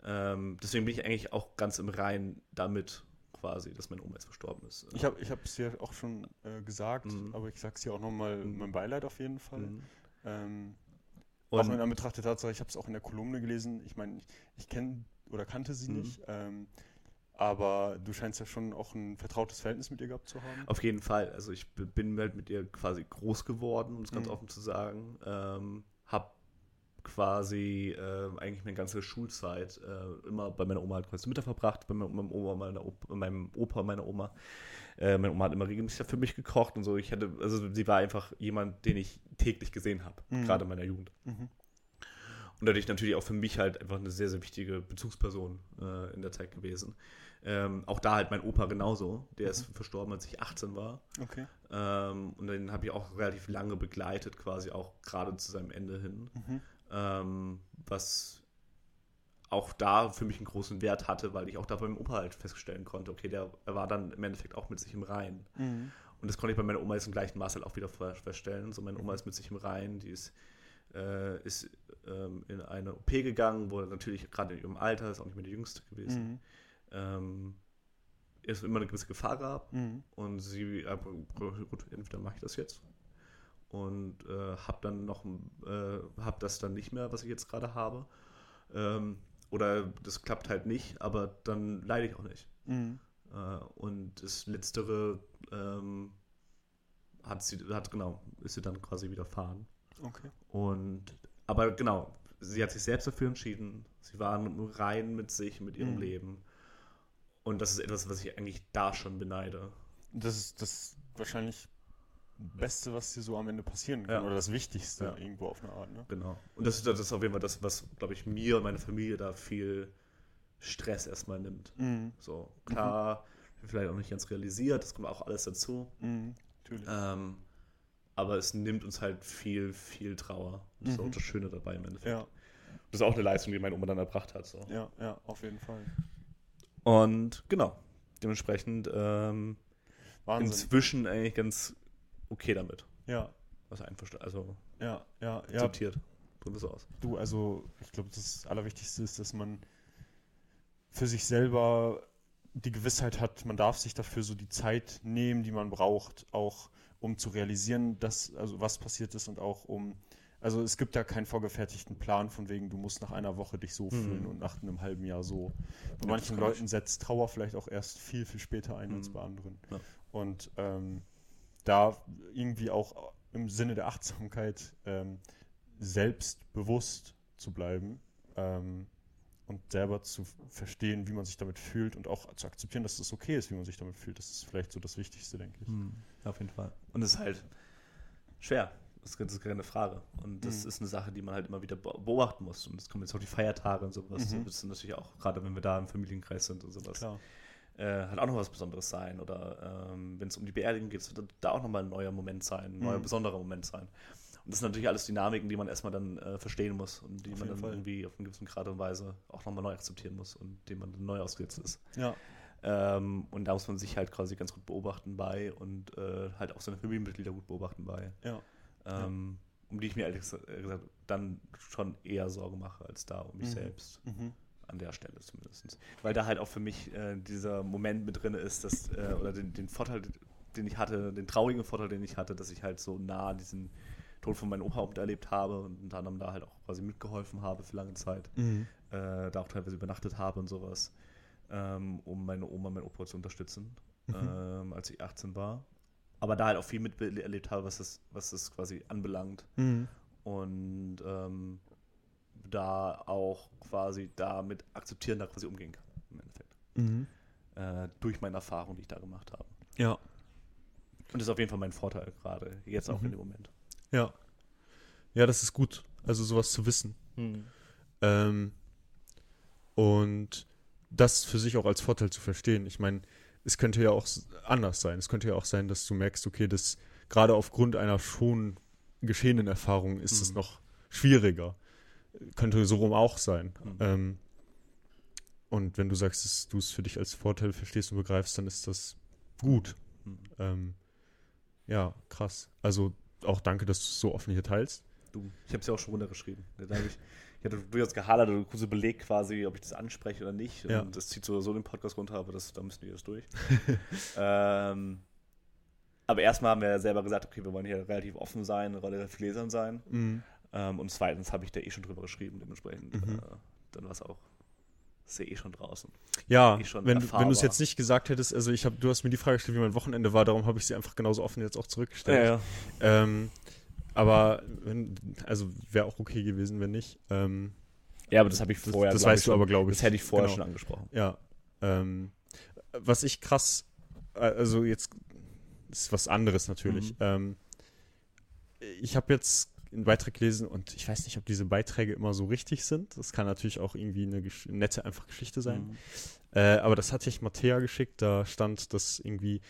Ähm, deswegen bin ich eigentlich auch ganz im Reinen damit, quasi, dass meine Oma jetzt verstorben ist. Ich habe es dir auch schon äh, gesagt, Mhm. aber ich sag's dir auch nochmal, Mhm. mein Beileid auf jeden Fall. Mhm. Ähm, auch in Anbetracht der Tatsache, ich habe es auch in der Kolumne gelesen. Ich meine, ich, ich kenne oder kannte sie Mhm. nicht, ähm, aber du scheinst ja schon auch ein vertrautes Verhältnis mit ihr gehabt zu haben. Auf jeden Fall. Also ich bin halt mit ihr quasi groß geworden, um es ganz Mhm. offen zu sagen. Ähm, quasi äh, eigentlich meine ganze Schulzeit äh, immer bei meiner Oma halt quasi Mittag verbracht, bei meinem, Oma, meiner Opa, meinem Opa, meiner Oma. Äh, meine Oma hat immer regelmäßig für mich gekocht und so. Ich hatte, also sie war einfach jemand, den ich täglich gesehen habe, Mhm. gerade in meiner Jugend. Mhm. Und dadurch natürlich auch für mich halt einfach eine sehr, sehr wichtige Bezugsperson äh, in der Zeit gewesen. Ähm, auch da halt mein Opa genauso. Der ist verstorben, als ich 18 war. Okay. Ähm, und den habe ich auch relativ lange begleitet, quasi auch gerade zu seinem Ende hin. Mhm. Ähm, was auch da für mich einen großen Wert hatte, weil ich auch da beim Opa halt feststellen konnte, okay, der er war dann im Endeffekt auch mit sich im Reinen. Mhm. Und das konnte ich bei meiner Oma jetzt im gleichen Maß halt auch wieder feststellen. So, meine Oma ist mit sich im Reinen, die ist, äh, ist ähm, in eine OP gegangen, wo natürlich gerade in ihrem Alter, ist auch nicht mehr die jüngste gewesen, Mhm. ähm, es immer eine gewisse Gefahr gab. Mhm. Und sie, äh, gut, entweder mache ich das jetzt und äh, habe dann noch, äh, habe das dann nicht mehr, was ich jetzt gerade habe. Ähm, oder das klappt halt nicht, aber dann leide ich auch nicht. Mhm. Äh, und das Letztere ähm, hat sie, hat genau, ist sie dann quasi widerfahren. Okay. Und, aber genau, sie hat sich selbst dafür entschieden. Sie war rein mit sich, mit ihrem Mhm. Leben. Und das ist etwas, was ich eigentlich da schon beneide. Das ist das wahrscheinlich Beste, was dir so am Ende passieren kann. Ja. Oder das Wichtigste Ja. irgendwo auf eine Art. Ne? Genau. Und das ist, das ist auf jeden Fall das, was, glaube ich, mir und meine Familie da viel Stress erstmal nimmt. Mhm. So, klar, vielleicht auch nicht ganz realisiert, das kommt auch alles dazu. Mhm. Natürlich. Ähm, aber es nimmt uns halt viel, viel Trauer. Das ist Mhm. auch das Schöne dabei im Endeffekt. Ja, Das ist auch eine Leistung, die meine Oma dann erbracht hat. So. ja, ja, auf jeden Fall. Und genau, dementsprechend ähm, inzwischen eigentlich ganz okay damit. Ja, Also einverstanden, also ja, ja, ja. akzeptiert. So aus. Du, also ich glaube, das Allerwichtigste ist, dass man für sich selber die Gewissheit hat, man darf sich dafür so die Zeit nehmen, die man braucht, auch um zu realisieren, dass, also was passiert ist und auch um, also es gibt ja keinen vorgefertigten Plan von wegen, du musst nach einer Woche dich so Mhm. fühlen und nach einem halben Jahr so. Bei Ja, manchen Leuten setzt Trauer vielleicht auch erst viel, viel später ein als Mhm. bei anderen. Ja. Und ähm, da irgendwie auch im Sinne der Achtsamkeit ähm, selbstbewusst zu bleiben ähm, und selber zu verstehen, wie man sich damit fühlt und auch zu akzeptieren, dass es okay ist, wie man sich damit fühlt. Das ist vielleicht so das Wichtigste, denke ich. Auf jeden Fall. Und es ist halt schwer. Das ist das keine Frage. Und das Mhm. ist eine Sache, die man halt immer wieder be- beobachten muss. Und es kommen jetzt auch die Feiertage und sowas. Mhm. Das ist natürlich auch, gerade wenn wir da im Familienkreis sind und sowas, Klar. Äh, hat auch noch was Besonderes sein. Oder ähm, wenn es um die Beerdigung geht, wird da auch nochmal ein neuer Moment sein, ein neuer Mhm. besonderer Moment sein. Und das sind natürlich alles Dynamiken, die man erstmal dann äh, verstehen muss und die Auf man dann Fall. irgendwie auf eine gewisse Art und Weise auch nochmal neu akzeptieren muss und dem man dann neu ausgesetzt ist. Ja. Ähm, und da muss man sich halt quasi ganz gut beobachten bei und äh, halt auch seine Familienmitglieder gut beobachten bei. Ja. Ähm, Um die ich mir ehrlich gesagt dann schon eher Sorge mache, als da um mich Mhm. selbst. Mhm. An der Stelle zumindest. Weil da halt auch für mich äh, dieser Moment mit drin ist, dass, äh, oder den, den Vorteil, den ich hatte, den traurigen Vorteil, den ich hatte, dass ich halt so nah diesen Tod von meinem Opa miterlebt habe und unter anderem da halt auch quasi mitgeholfen habe für lange Zeit Mhm. äh, da auch teilweise übernachtet habe und sowas, ähm, um meine Oma, meinen Opa zu unterstützen, Mhm. ähm, als ich 18 war. Aber da halt auch viel miterlebt habe, was das, was das quasi anbelangt. Mhm. Und ähm, da auch quasi damit akzeptieren, da quasi umgehen kann, im Endeffekt. Mhm. Äh, durch meine Erfahrung, die ich da gemacht habe. Ja. Und das ist auf jeden Fall mein Vorteil gerade, jetzt auch Mhm. in dem Moment. Ja. Ja, das ist gut. Also sowas zu wissen. Ähm, und das für sich auch als Vorteil zu verstehen. Ich meine, es könnte ja auch anders sein. Es könnte ja auch sein, dass du merkst, okay, das gerade aufgrund einer schon geschehenen Erfahrung ist es Mhm. noch schwieriger. Könnte so rum auch sein. Mhm. Ähm, und wenn du sagst, dass du es für dich als Vorteil verstehst und begreifst, dann ist das gut. Mhm. Ähm, ja, krass. Also auch danke, dass du es so offen hier teilst. Du, ich habe es ja auch schon runtergeschrieben. Da habe ich ich hatte durchaus gehadert oder kurz überlegt quasi, ob ich das anspreche oder nicht. Ja. Und das zieht so, so den Podcast runter, aber das, da müssen wir jetzt durch. ähm, aber erstmal haben wir ja selber gesagt, okay, wir wollen hier relativ offen sein, relativ gläsern sein. Mhm. Ähm, und zweitens habe ich da eh schon drüber geschrieben, dementsprechend. Mhm. Äh, dann war es auch, ist ja eh schon draußen. Ja, eh schon wenn, du- wenn du es jetzt nicht gesagt hättest, also ich habe, du hast mir die Frage gestellt, wie mein Wochenende war, darum habe ich sie einfach genauso offen jetzt auch zurückgestellt. Ähm, aber wenn, also wäre auch okay gewesen, wenn nicht. Ähm, Ja, aber das habe ich Das- vorher. das glaub weißt ich du schon. aber, glaub ich. Das hätte ich vorher Genau. schon angesprochen. ja. Ähm, was ich krass, äh, also jetzt ist was anderes natürlich. Mhm. Ähm, ich habe jetzt einen Beitrag gelesen und ich weiß nicht, ob diese Beiträge immer so richtig sind. Das kann natürlich auch irgendwie eine nette, einfach Geschichte sein. Mhm. Äh, aber das hatte ich Mattea geschickt, da stand, dass irgendwie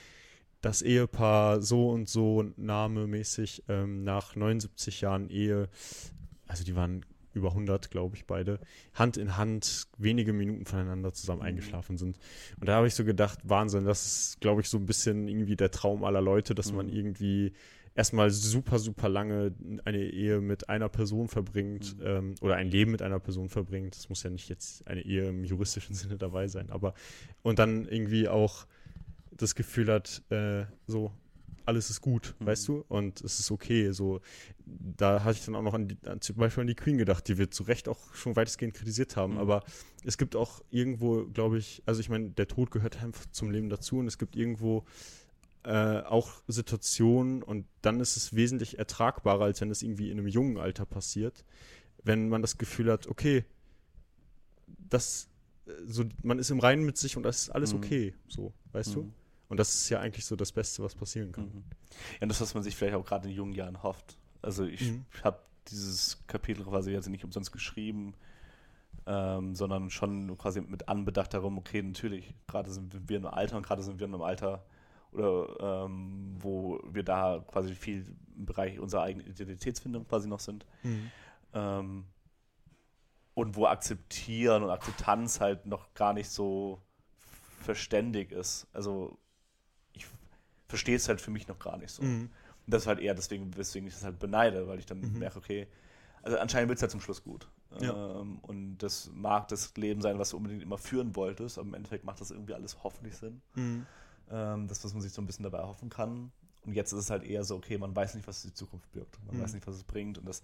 das Ehepaar so und so namemäßig ähm, nach 79 Jahren Ehe, also die waren über 100, glaube ich, beide, Hand in Hand wenige Minuten voneinander zusammen Mhm. eingeschlafen sind. Und da habe ich so gedacht, Wahnsinn, das ist, glaube ich, so ein bisschen irgendwie der Traum aller Leute, dass man Mhm. irgendwie erstmal super, super lange eine Ehe mit einer Person verbringt Mhm. ähm, oder ein Leben mit einer Person verbringt. Das muss ja nicht jetzt eine Ehe im juristischen Sinne dabei sein, aber und dann irgendwie auch das Gefühl hat, äh, so alles ist gut, Mhm. weißt du, und es ist okay. So, da hatte ich dann auch noch an, die, an zum Beispiel an die Queen gedacht, die wir zu Recht auch schon weitestgehend kritisiert haben. Mhm. Aber es gibt auch irgendwo, glaube ich, also ich meine, der Tod gehört einfach zum Leben dazu und es gibt irgendwo äh, auch Situationen und dann ist es wesentlich ertragbarer, als wenn es irgendwie in einem jungen Alter passiert, wenn man das Gefühl hat, okay, das äh, so, man ist im Reinen mit sich und das ist alles Mhm. okay, so, weißt du? Mhm. Und das ist ja eigentlich so das Beste, was passieren kann. Mhm. Ja, und das, was man sich vielleicht auch gerade in jungen Jahren hofft. Also ich Mhm. habe dieses Kapitel quasi jetzt nicht umsonst geschrieben, ähm, sondern schon quasi mit Anbedacht darum, okay, natürlich, gerade sind wir in einem Alter und gerade sind wir in einem Alter, oder ähm, wo wir da quasi viel im Bereich unserer eigenen Identitätsfindung quasi noch sind. Mhm. Ähm, und wo Akzeptieren und Akzeptanz halt noch gar nicht so verständig ist. Also ich verstehe es halt für mich noch gar nicht so. Mhm. Und das ist halt eher deswegen, weswegen ich das halt beneide, weil ich dann Mhm. merke, okay, also anscheinend wird es halt zum Schluss gut. Ja. Ähm, und das mag das Leben sein, was du unbedingt immer führen wolltest, aber im Endeffekt macht das irgendwie alles hoffentlich Sinn. Mhm. Ähm, das, was man sich so ein bisschen dabei erhoffen kann. Und jetzt ist es halt eher so, okay, man weiß nicht, was die Zukunft birgt. Man Mhm. weiß nicht, was es bringt. Und das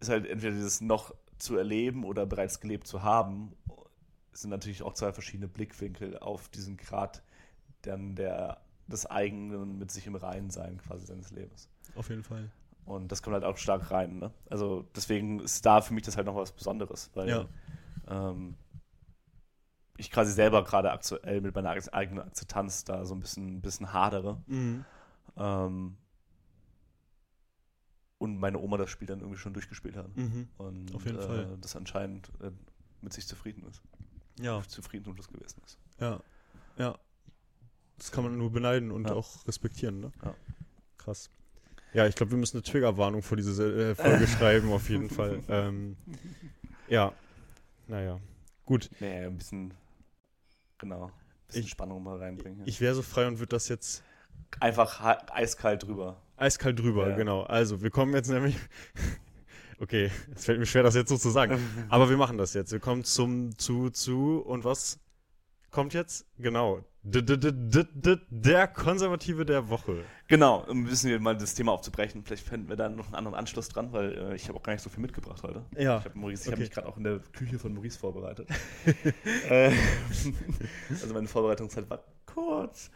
ist halt entweder dieses noch zu erleben oder bereits gelebt zu haben. Sind natürlich auch zwei verschiedene Blickwinkel auf diesen Grad dann der, des eigenen mit sich im Reinen sein quasi seines Lebens. Auf jeden Fall. Und das kommt halt auch stark rein. Ne? Also deswegen ist da für mich das halt noch was Besonderes, weil Ja. ähm, ich quasi selber gerade aktuell mit meiner eigenen Akzeptanz da so ein bisschen, bisschen hadere. Mhm. Ähm, und meine Oma das Spiel dann irgendwie schon durchgespielt hat. Mhm. Und Auf jeden äh, Fall. das anscheinend äh, mit sich zufrieden ist. Ja, Zufrieden und das gewesen ist. ja, ja. Das kann man nur beneiden und Ja. auch respektieren, ne? Ja. Krass. Ja, ich glaube, wir müssen eine Triggerwarnung vor diese äh, Folge schreiben, auf jeden Fall. Ähm, ja, naja. Gut, Nee, ein bisschen, genau, Ich- Spannung mal reinbringen. ich wäre so frei und würde das jetzt Einfach eiskalt drüber. eiskalt drüber, Ja. genau. Also, wir kommen jetzt nämlich. okay, es fällt mir schwer, das jetzt so zu sagen. Aber wir machen das jetzt. Wir kommen zum, zu, zu, und was kommt jetzt? Genau. Der Konservative der Woche. Genau, um ein bisschen mal das Thema aufzubrechen. Vielleicht finden wir da noch einen anderen Anschluss dran, weil äh, ich habe auch gar nicht so viel mitgebracht heute. Ja, Ich habe ich hab okay. mich gerade auch in der Küche von Maurice vorbereitet. äh, also meine Vorbereitungszeit war kurz.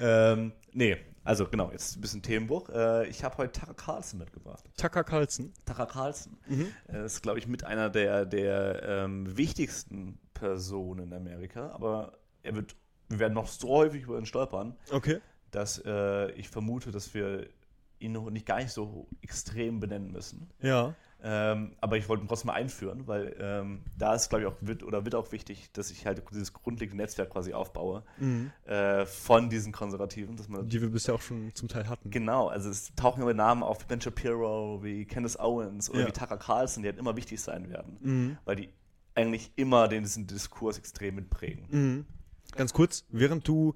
ähm, nee, also genau, jetzt ein bisschen Themenbuch. Äh, ich habe heute Tucker Carlson mitgebracht. Tucker Carlson. Tucker Carlson Mhm. ist, glaube ich, mit einer der, der ähm, wichtigsten Personen in Amerika, aber er wird, wir werden noch so häufig über ihn stolpern, Okay. dass äh, ich vermute, dass wir ihn noch nicht gar nicht so extrem benennen müssen. Ja. Ähm, aber ich wollte ihn trotzdem mal einführen, weil ähm, da ist, glaube ich, auch wird oder wird auch wichtig, dass ich halt dieses grundlegende Netzwerk quasi aufbaue Mhm. äh, von diesen Konservativen, dass man Die wir bisher auch schon zum Teil hatten. Genau, also es tauchen immer Namen auf wie Ben Shapiro, wie Candace Owens oder Ja. wie Tucker Carlson, die halt immer wichtig sein werden, Mhm. weil die eigentlich immer den, diesen Diskurs extrem mitprägen. Mhm. Ganz kurz, während du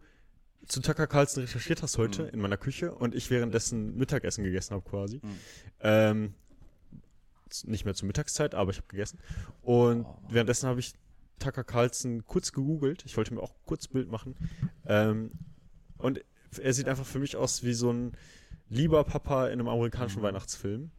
zu Tucker Carlson recherchiert hast heute Mhm. in meiner Küche und ich währenddessen Mittagessen gegessen habe quasi, Mhm. ähm, nicht mehr zur Mittagszeit, aber ich habe gegessen. Und Oh. währenddessen habe ich Tucker Carlson kurz gegoogelt. Ich wollte mir auch kurz ein Bild machen. Ähm, und er sieht einfach für mich aus wie so ein lieber Papa in einem amerikanischen Mhm. Weihnachtsfilm.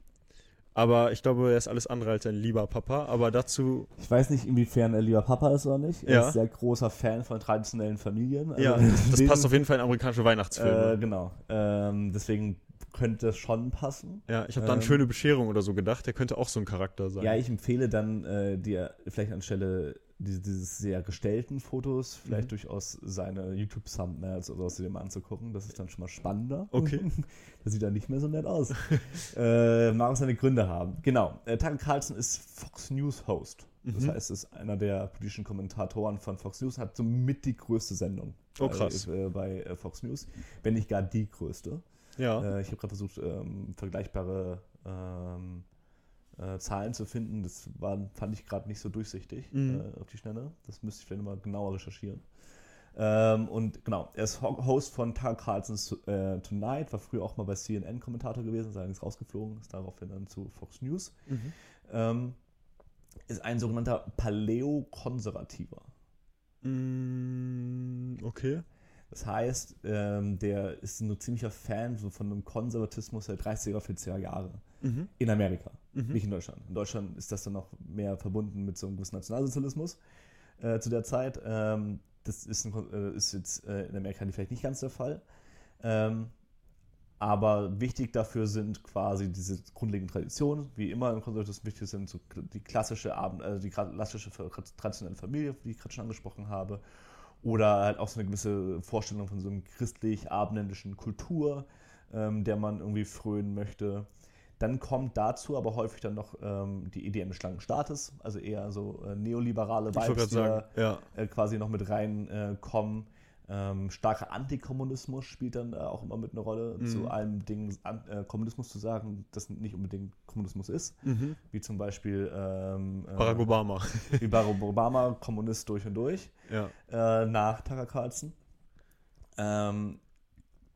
Aber ich glaube, er ist alles andere als ein lieber Papa. Aber dazu, Ich weiß nicht, inwiefern er lieber Papa ist oder nicht. Er Ja. ist sehr großer Fan von traditionellen Familien. Also ja, das passt auf jeden Fall in amerikanische Weihnachtsfilme. Äh, genau. Ähm, deswegen könnte es schon passen. ja, ich habe da an ähm, schöne Bescherung oder so gedacht. Der könnte auch so ein Charakter sein. Ja, ich empfehle dann äh, dir vielleicht anstelle diese, dieses sehr gestellten Fotos vielleicht Mhm. durchaus seine YouTube-Thumbnails oder so mal anzugucken. Das ist dann schon mal spannender. Okay. das sieht dann nicht mehr so nett aus. äh, mag seine Gründe haben. Genau. Äh, Tucker Carlson ist Fox News Host. Das Mhm. heißt, ist einer der politischen Kommentatoren von Fox News, hat somit die größte Sendung Oh, bei- krass. Äh, bei äh, Fox News, wenn nicht gar die größte. ja. Äh, ich habe gerade versucht, ähm, vergleichbare ähm, äh, Zahlen zu finden. Das war, fand ich gerade nicht so durchsichtig Mhm. äh, auf die Schnelle. Das müsste ich vielleicht mal genauer recherchieren. Ähm, und genau, er ist Ho- Host von Tucker Carlson's äh, Tonight, war früher auch mal bei CNN Kommentator gewesen, ist allerdings rausgeflogen, ist daraufhin dann zu Fox News. Mhm. Ähm, ist ein sogenannter Paläokonservativer. Mm, okay. Das heißt, ähm, der ist ein ziemlicher Fan so von einem Konservatismus der 30er, 40er Jahre. Mhm. In Amerika, Mhm. nicht in Deutschland. In Deutschland ist das dann noch mehr verbunden mit so einem gewissen Nationalsozialismus äh, zu der Zeit. Ähm, das ist, ein, äh, ist jetzt äh, in Amerika vielleicht nicht ganz der Fall. Ähm, aber wichtig dafür sind quasi diese grundlegenden Traditionen, wie immer im Konservatismus wichtig sind so die klassische Abend, also die klassische traditionelle Familie, die ich gerade schon angesprochen habe, oder halt auch so eine gewisse Vorstellung von so einer christlich-abendländischen Kultur, ähm, der man irgendwie frönen möchte. Dann kommt dazu aber häufig dann noch ähm, die Idee eines schlanken Staates, also eher so äh, neoliberale Vibes, die ja. äh, quasi noch mit reinkommen. Äh, kommen. Ähm, starker Antikommunismus spielt dann da auch immer mit eine Rolle. Mhm. Zu allem Ding an, äh, Kommunismus zu sagen, das nicht unbedingt Kommunismus ist, Mhm. wie zum Beispiel ähm, äh, Barack Obama. wie Barack Obama, Kommunist durch und durch ja. äh, nach Tucker Carlson. Ähm,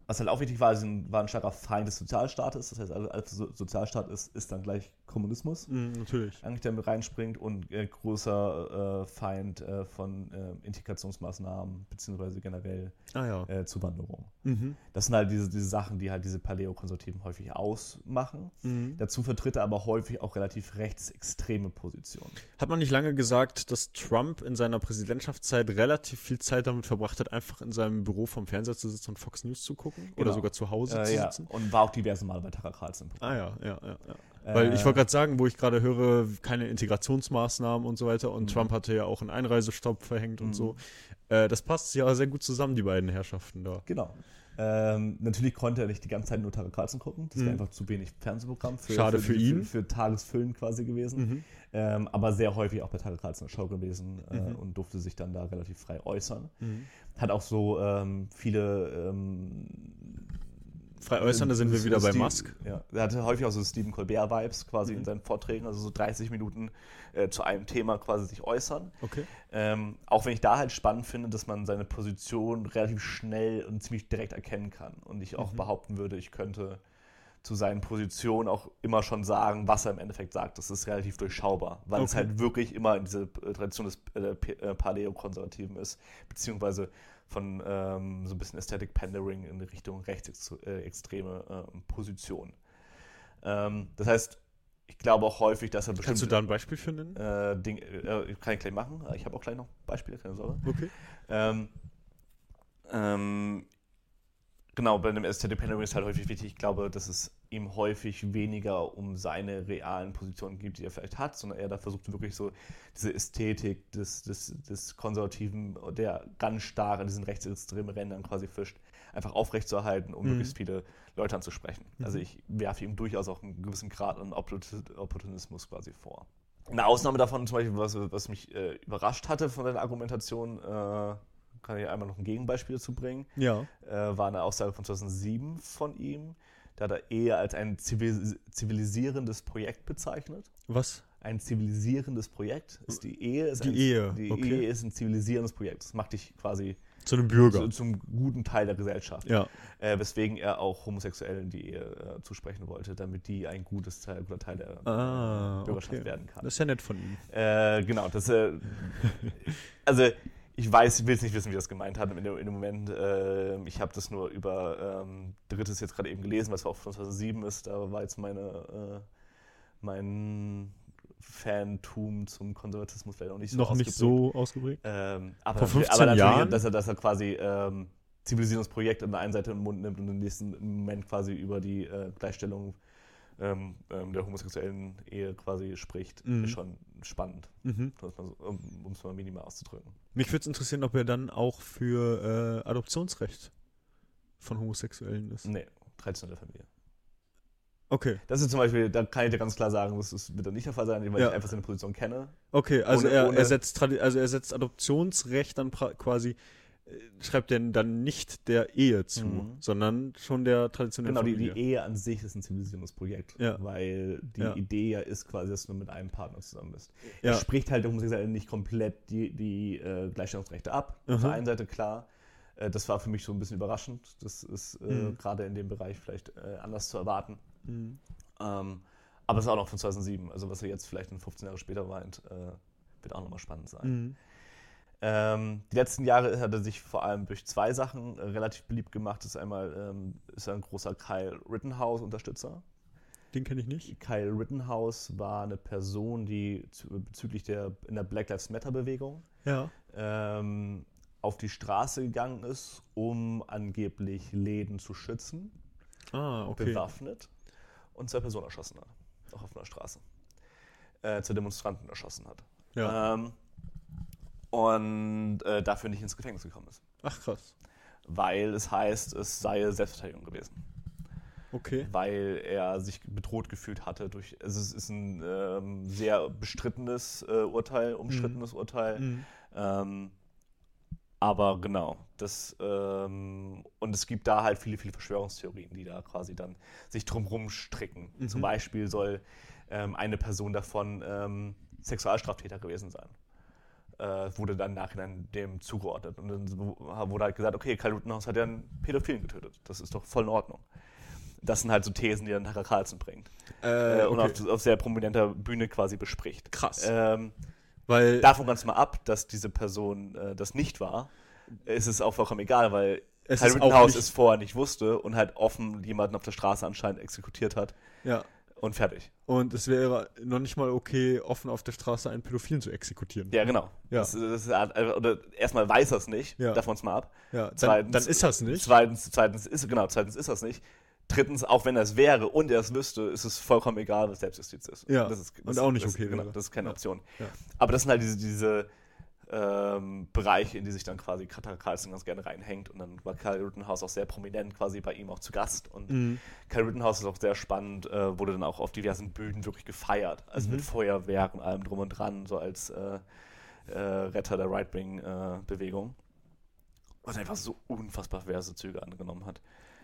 was halt auch wichtig war, sie war ein starker Feind des Sozialstaates. Das heißt, alles, alles was so- Sozialstaat ist, ist dann gleich Kommunismus. Mhm, natürlich. Eigentlich der mit reinspringt und äh, großer äh, Feind äh, von äh, Integrationsmaßnahmen beziehungsweise generell Ah ja. äh, Zuwanderung. Mhm. Das sind halt diese, diese Sachen, die halt diese Paläokonservativen häufig ausmachen. Mhm. Dazu vertritt er aber häufig auch relativ rechtsextreme Positionen. Hat man nicht lange gesagt, dass Trump in seiner Präsidentschaftszeit relativ viel Zeit damit verbracht hat, einfach in seinem Büro vom Fernseher zu sitzen und Fox News zu gucken? Oder Genau. sogar zu Hause Äh, zu ja, sitzen? und war auch diverse Male bei Tucker Carlson. Ah ja, ja, ja. ja. Weil ich Äh, wollte gerade sagen, wo ich gerade höre, keine Integrationsmaßnahmen und so weiter. Und Mhm. Trump hatte ja auch einen Einreisestopp verhängt Mhm. und so. Äh, das passt ja sehr gut zusammen, die beiden Herrschaften da. Genau. Ähm, natürlich konnte er nicht die ganze Zeit nur Tucker Carlson gucken. Das wäre Mhm. einfach zu wenig Fernsehprogramm für, Schade für die- ihn. Für, für Tagesfüllen quasi gewesen. Mhm. Ähm, aber sehr häufig auch bei Tucker Carlson Show gewesen äh, Mhm. und durfte sich dann da relativ frei äußern. Mhm. Hat auch so ähm, viele. Frei äußern, da sind wir wieder bei Steve- Musk. Ja, er hatte häufig auch so Stephen Colbert-Vibes quasi Mhm. in seinen Vorträgen, also so 30 Minuten äh, zu einem Thema quasi sich äußern. Okay. Ähm, auch wenn ich da halt spannend finde, dass man seine Position relativ schnell und ziemlich direkt erkennen kann. Und ich auch Mhm. behaupten würde, ich könnte zu seinen Positionen auch immer schon sagen, was er im Endeffekt sagt. Das ist relativ durchschaubar, weil es Okay. halt wirklich immer in diese äh, Tradition des äh, äh, Paläokonservativen ist, beziehungsweise von ähm, so ein bisschen Aesthetic Pandering in Richtung rechtsextreme ähm, Position. Ähm, das heißt, ich glaube auch häufig, dass er Kannst du da ein Beispiel für nennen? äh, Dinge, äh, kann ich gleich machen. Ich habe auch gleich noch Beispiele, keine Sorge. Okay. Ähm, ähm, genau, bei einem Aesthetic Pandering ist halt häufig wichtig, ich glaube, dass es ihm häufig weniger um seine realen Positionen gibt, die er vielleicht hat, sondern er da versucht wirklich so diese Ästhetik des, des, des Konservativen, der ganz stark an diesen rechtsextremen Rändern quasi fischt, einfach aufrechtzuerhalten, um Mhm. möglichst viele Leute anzusprechen. Mhm. Also ich werfe ihm durchaus auch einen gewissen Grad an Opportun- Opportunismus quasi vor. Eine Ausnahme davon, zum Beispiel, was, was mich äh, überrascht hatte von der Argumentation, äh, kann ich einmal noch ein Gegenbeispiel dazu bringen, Ja. äh, war eine Aussage von 2007 von ihm. Da hat er eher als ein zivil zivilisierendes Projekt bezeichnet. Was? Ein zivilisierendes Projekt ist die Ehe. Ist Die ein, Ehe, Die okay. Ehe ist ein zivilisierendes Projekt. Das macht dich quasi Zu einem Bürger. Zu, zum guten Teil der Gesellschaft. ja. Äh, weswegen er auch Homosexuellen die Ehe äh, zusprechen wollte, damit die ein gutes Teil, guter Teil der Ah, Bürgerschaft okay. werden kann. Das ist ja nett von ihm. Äh, genau, das äh, also ich weiß, ich will es nicht wissen, wie das gemeint hat in dem, in dem Moment. Äh, ich habe das nur über ähm, Drittes jetzt gerade eben gelesen, was auch von 2007 ist. Da war jetzt meine, äh, mein Fantum zum Konservatismus vielleicht noch nicht so Noch nicht so ausgeprägt. Ähm, aber, Vor 15 aber natürlich, Jahren? Dass er, dass er quasi ähm, Zivilisierungsprojekt an der einen Seite im Mund nimmt und im nächsten Moment quasi über die äh, Gleichstellung ähm, ähm, der homosexuellen Ehe quasi spricht, Mhm. ist schon spannend, Mhm. um es mal minimal auszudrücken. Mich würde es interessieren, ob er dann auch für äh, Adoptionsrecht von Homosexuellen ist. Nee, traditionelle Familie. Okay, Das ist zum Beispiel, da kann ich dir ganz klar sagen, das ist, wird dann nicht der Fall sein, weil Ja. ich einfach seine Position kenne. okay, also Ohne- er, ohne- er setzt also er setzt Adoptionsrecht dann quasi schreibt er dann nicht der Ehe zu, Mhm. sondern schon der traditionellen Genau, die, Familie. die Ehe an sich ist ein Zivilisierungsprojekt, Ja. weil die Ja. Idee ja ist quasi, dass du mit einem Partner zusammen bist. Ja. Er spricht halt der Homosexuellen nicht komplett die, die äh, Gleichstellungsrechte ab. Auf Mhm. der einen Seite klar, äh, das war für mich so ein bisschen überraschend. Das ist äh, Mhm. gerade in dem Bereich vielleicht äh, anders zu erwarten. Mhm. Ähm, aber es ist auch noch von 2007. Also was er jetzt vielleicht in 15 Jahre später meint, äh, wird auch nochmal spannend sein. Ähm, die letzten Jahre hat er sich vor allem durch zwei Sachen äh, relativ beliebt gemacht. Das ist einmal ähm, ist er ein großer Kyle Rittenhouse-Unterstützer. Den kenne ich nicht. Kyle Rittenhouse war eine Person, die zu, bezüglich der in der Black Lives Matter Bewegung Ja. ähm, auf die Straße gegangen ist, um angeblich Läden zu schützen, Ah, okay. bewaffnet und zwei Personen erschossen hat, auch auf einer Straße, äh, zwei Demonstranten erschossen hat. Ja. Ähm, und äh, dafür nicht ins Gefängnis gekommen ist. Ach krass. Weil es heißt, es sei Selbstverteidigung gewesen. Okay. Weil er sich bedroht gefühlt hatte durch. Also es ist ein ähm, sehr bestrittenes äh, Urteil, umstrittenes Urteil. Mhm. Ähm, aber genau, das ähm, und es gibt da halt viele, viele Verschwörungstheorien, die da quasi dann sich drumrum stricken. Mhm. Zum Beispiel soll ähm, eine Person davon ähm, Sexualstraftäter gewesen sein. Äh, wurde dann im Nachhinein dem zugeordnet. Und dann wurde halt gesagt, okay, Kyle Rittenhouse hat ja einen Pädophilen getötet. Das ist doch voll in Ordnung. Das sind halt so Thesen, die dann Tucker Carlson bringt. Äh, Äh, und okay. auf, auf sehr prominenter Bühne quasi bespricht. Krass. Ähm, Weil davon ganz mal ab, dass diese Person äh, das nicht war, ist es auch vollkommen egal, weil Es auch Rittenhouse es vorher nicht wusste und halt offen jemanden auf der Straße anscheinend exekutiert hat ja. Und fertig. Und es wäre noch nicht mal okay, offen auf der Straße einen Pädophilen zu exekutieren. Ja, genau. Ja. Das, das ist, halt- oder erstmal weiß er es nicht, Ja. davon uns mal ab. Ja, dann, Zweitens- dann ist das nicht. Zweitens, zweitens ist genau, zweitens ist das nicht. Drittens, auch wenn er es wäre und er es wüsste, ist es vollkommen egal, was Selbstjustiz ist. Ja, das ist, und auch nicht das, okay Genau, das ist keine. Option. Ja. Aber das sind halt diese, diese ähm, Bereiche, in die sich dann quasi Tucker Carlson ganz gerne reinhängt. Und dann war Kyle Rittenhouse auch sehr prominent quasi bei ihm auch zu Gast. Und Mhm. Kyle Rittenhouse ist auch sehr spannend, äh, wurde dann auch auf diversen Bühnen wirklich gefeiert. Also mit Feuerwerk und allem drum und dran, so als äh, äh, Retter der Right-Wing-Bewegung. Was einfach so unfassbar verse Züge angenommen hat,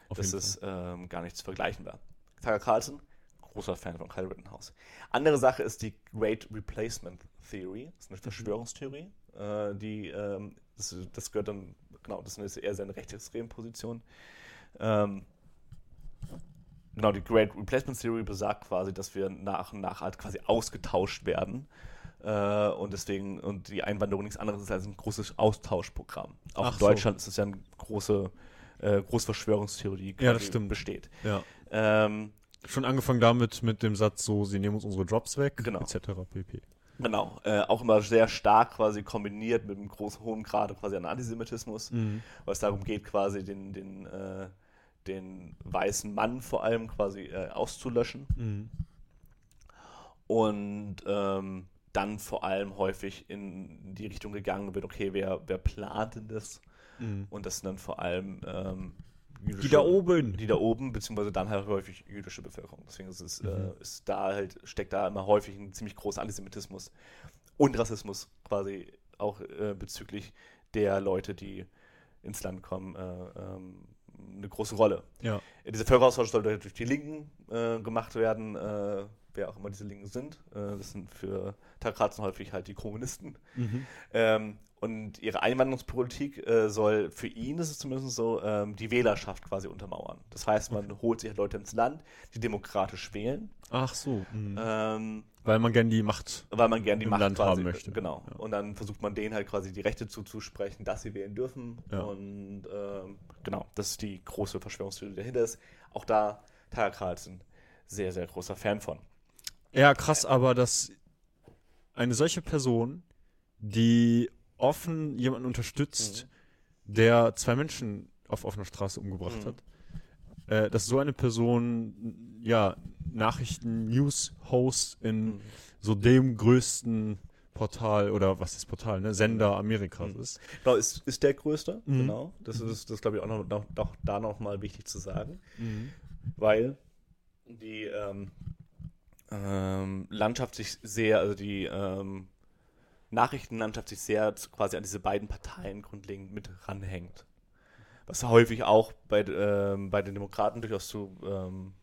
Auf dass es ähm, gar nicht zu vergleichen war. Tucker Carlson, großer Fan von Kyle Rittenhouse. Andere Sache ist die Great Replacement Theory. Das ist eine Verschwörungstheorie. Äh, die, ähm, das, das gehört dann, genau, das ist eher seine rechtsextreme Position. Ähm, genau, die Great Replacement Theory besagt quasi, dass wir nach und nach halt quasi ausgetauscht werden. Äh, und deswegen, und die Einwanderung nichts anderes ist als ein großes Austauschprogramm. Auch Ach in so. Deutschland ist es ja eine große, äh, große Verschwörungstheorie, die Ja, das besteht. Ja. Ähm, Schon angefangen damit mit dem Satz so, sie nehmen uns unsere Jobs weg, Genau. etc. pp. Genau, äh, auch immer sehr stark quasi kombiniert mit einem großen hohen Grade quasi an Antisemitismus, Mhm. weil es darum geht, quasi den, den, äh, den weißen Mann vor allem quasi äh, auszulöschen Mhm. und ähm, dann vor allem häufig in die Richtung gegangen wird, okay, wer, wer plant denn das? Mhm. Und das sind dann vor allem ähm, jüdische- Die da oben. die da oben, beziehungsweise dann halt häufig jüdische Bevölkerung. Deswegen ist es, Mhm. äh, ist da halt, steckt da immer häufig ein ziemlich großer Antisemitismus und Rassismus quasi auch äh, bezüglich der Leute, die ins Land kommen, äh, ähm, eine große Rolle. Ja. Dieser Völkeraustausch sollte durch die Linken äh, gemacht werden, äh, wer auch immer diese Linken sind. Äh, das sind für Takratzen häufig halt die Kommunisten. Mhm. Ähm, und ihre Einwanderungspolitik äh, soll für ihn, das ist zumindest so, ähm, die Wählerschaft quasi untermauern. Das heißt, man holt sich halt Leute ins Land, die demokratisch wählen, Ach so. Mhm. ähm, Weil man gern die Macht. weil man gerne die Im Macht Land quasi, haben möchte. Genau. Ja. Und dann versucht man denen halt quasi die Rechte zuzusprechen, dass sie wählen dürfen. Ja. Und ähm, genau, das ist die große Verschwörungstheorie, die dahinter ist. Auch da, Tucker Carlson, sehr, sehr großer Fan von. Ja, krass, aber dass eine solche Person, die offen jemanden unterstützt, der zwei Menschen auf offener Straße umgebracht Mhm. hat, äh, dass so eine Person, ja, Nachrichten, News-Host in Mhm. so dem größten Portal oder was ist Portal, ne? Sender Amerikas Mhm. ist. Genau, ist, ist der größte, Mhm. genau. Das ist, das glaube ich, auch noch, noch, noch da nochmal wichtig zu sagen. weil die ähm, ähm, Landschaft sich sehr, also die ähm, Nachrichtenlandschaft sich sehr quasi an diese beiden Parteien grundlegend mit ranhängt. Was häufig auch bei, ähm, bei den Demokraten durchaus zu ähm,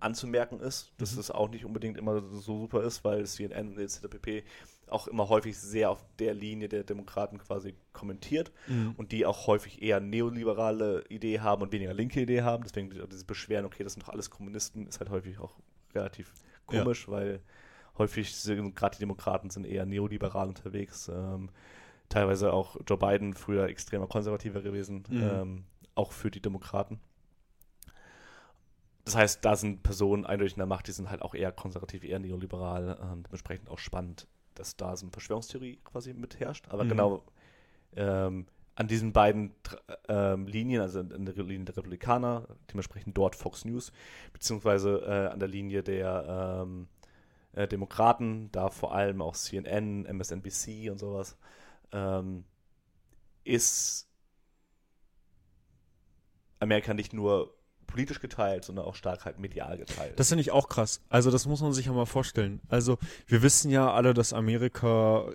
anzumerken ist, dass Mhm. es auch nicht unbedingt immer so super ist, weil CNN und etc. auch immer häufig sehr auf der Linie der Demokraten quasi kommentiert Mhm. und die auch häufig eher neoliberale Idee haben und weniger linke Idee haben. Deswegen dieses Beschweren, okay, das sind doch alles Kommunisten, ist halt häufig auch relativ Ja. komisch, weil häufig sind gerade die Demokraten sind eher neoliberal unterwegs. Ähm, teilweise auch Joe Biden früher extremer konservativer gewesen, Mhm. ähm, auch für die Demokraten. Das heißt, da sind Personen eindeutig in der Macht, die sind halt auch eher konservativ, eher neoliberal, ähm, dementsprechend auch spannend, dass da so eine Verschwörungstheorie quasi mitherrscht. Aber Mhm. genau ähm, an diesen beiden ähm, Linien, also an der Linie der Republikaner, dementsprechend dort Fox News, beziehungsweise äh, an der Linie der ähm, äh, Demokraten, da vor allem auch CNN, MSNBC und sowas, ähm, ist Amerika nicht nur politisch geteilt, sondern auch stark halt medial geteilt. Das finde ich auch krass. Also das muss man sich ja mal vorstellen. Also wir wissen ja alle, dass Amerika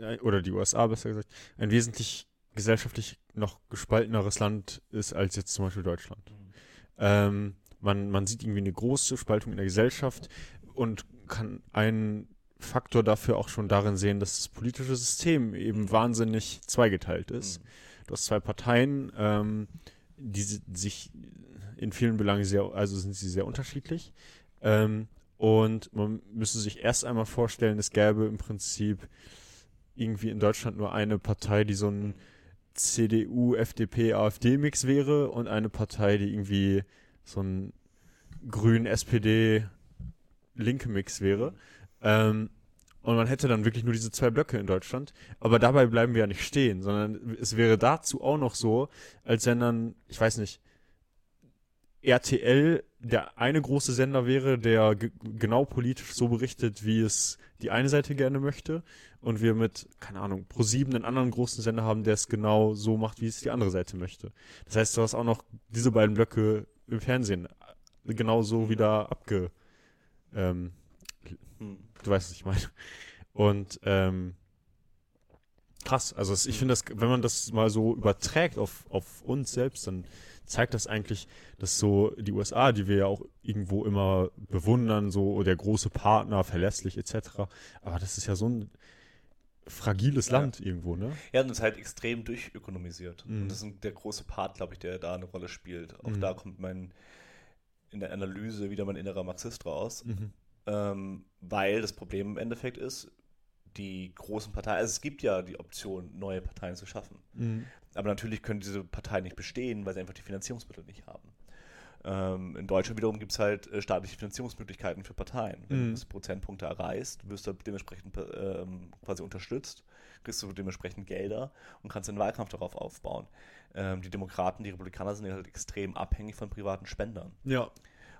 äh, oder die USA besser gesagt ein wesentlich gesellschaftlich noch gespalteneres Land ist als jetzt zum Beispiel Deutschland. Mhm. Ähm, man, man sieht irgendwie eine große Spaltung in der Gesellschaft und kann einen Faktor dafür auch schon darin sehen, dass das politische System eben wahnsinnig zweigeteilt ist. Mhm. Du hast zwei Parteien, ähm, die si- sich in vielen Belangen sehr, also sind sie sehr unterschiedlich. Ähm, und man müsste sich erst einmal vorstellen, es gäbe im Prinzip irgendwie in Deutschland nur eine Partei, die so ein CDU, FDP, AfD-Mix wäre und eine Partei, die irgendwie so ein Grün, SPD, linke Mix wäre. Ähm, und man hätte dann wirklich nur diese zwei Blöcke in Deutschland. Aber dabei bleiben wir ja nicht stehen, sondern es wäre dazu auch noch so, als wenn dann, ich weiß nicht, RTL der eine große Sender wäre, der ge- genau politisch so berichtet, wie es die eine Seite gerne möchte. Und wir mit, keine Ahnung, ProSieben einen anderen großen Sender haben, der es genau so macht, wie es die andere Seite möchte. Das heißt, du hast auch noch diese beiden Blöcke im Fernsehen genau so wieder abge, ähm, Mhm. du weißt, was ich meine. Und ähm, krass, also ich finde das, wenn man das mal so überträgt auf, auf uns selbst, dann zeigt das eigentlich, dass so die USA, die wir ja auch irgendwo immer bewundern, so der große Partner, verlässlich etc., aber das ist ja so ein fragiles Ja. Land irgendwo, ne? Ja, und ist halt extrem durchökonomisiert. Mhm. Und das ist der große Part, glaube ich, der da eine Rolle spielt. Auch Mhm. da kommt mein in der Analyse wieder mein innerer Marxist raus. Mhm. Ähm, weil das Problem im Endeffekt ist, die großen Parteien, also es gibt ja die Option, neue Parteien zu schaffen. Mhm. Aber natürlich können diese Parteien nicht bestehen, weil sie einfach die Finanzierungsmittel nicht haben. Ähm, in Deutschland wiederum gibt es halt äh, staatliche Finanzierungsmöglichkeiten für Parteien. Wenn Mhm. du gewisse Prozentpunkte erreichst, wirst du dementsprechend ähm, quasi unterstützt, kriegst du dementsprechend Gelder und kannst den Wahlkampf darauf aufbauen. Ähm, die Demokraten, die Republikaner sind ja halt extrem abhängig von privaten Spendern. Ja.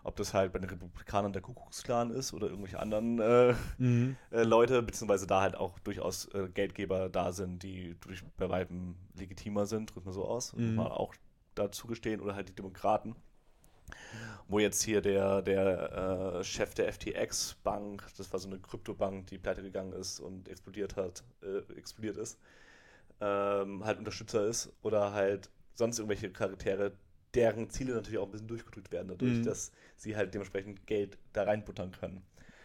Ob das halt bei den Republikanern der Kuckucksklan ist oder irgendwelche anderen äh, Mhm. äh, Leute, beziehungsweise da halt auch durchaus äh, Geldgeber da sind, die durch bei weitem legitimer sind, drückt man so aus, Mhm. man auch dazu gestehen, oder halt die Demokraten. Wo jetzt hier der, der äh, Chef der FTX Bank, das war so eine Kryptobank, die pleite gegangen ist und explodiert hat, äh, explodiert ist, ähm, halt Unterstützer ist oder halt sonst irgendwelche Charaktere, deren Ziele natürlich auch ein bisschen durchgedrückt werden, dadurch, Mhm. dass sie halt dementsprechend Geld da reinbuttern können.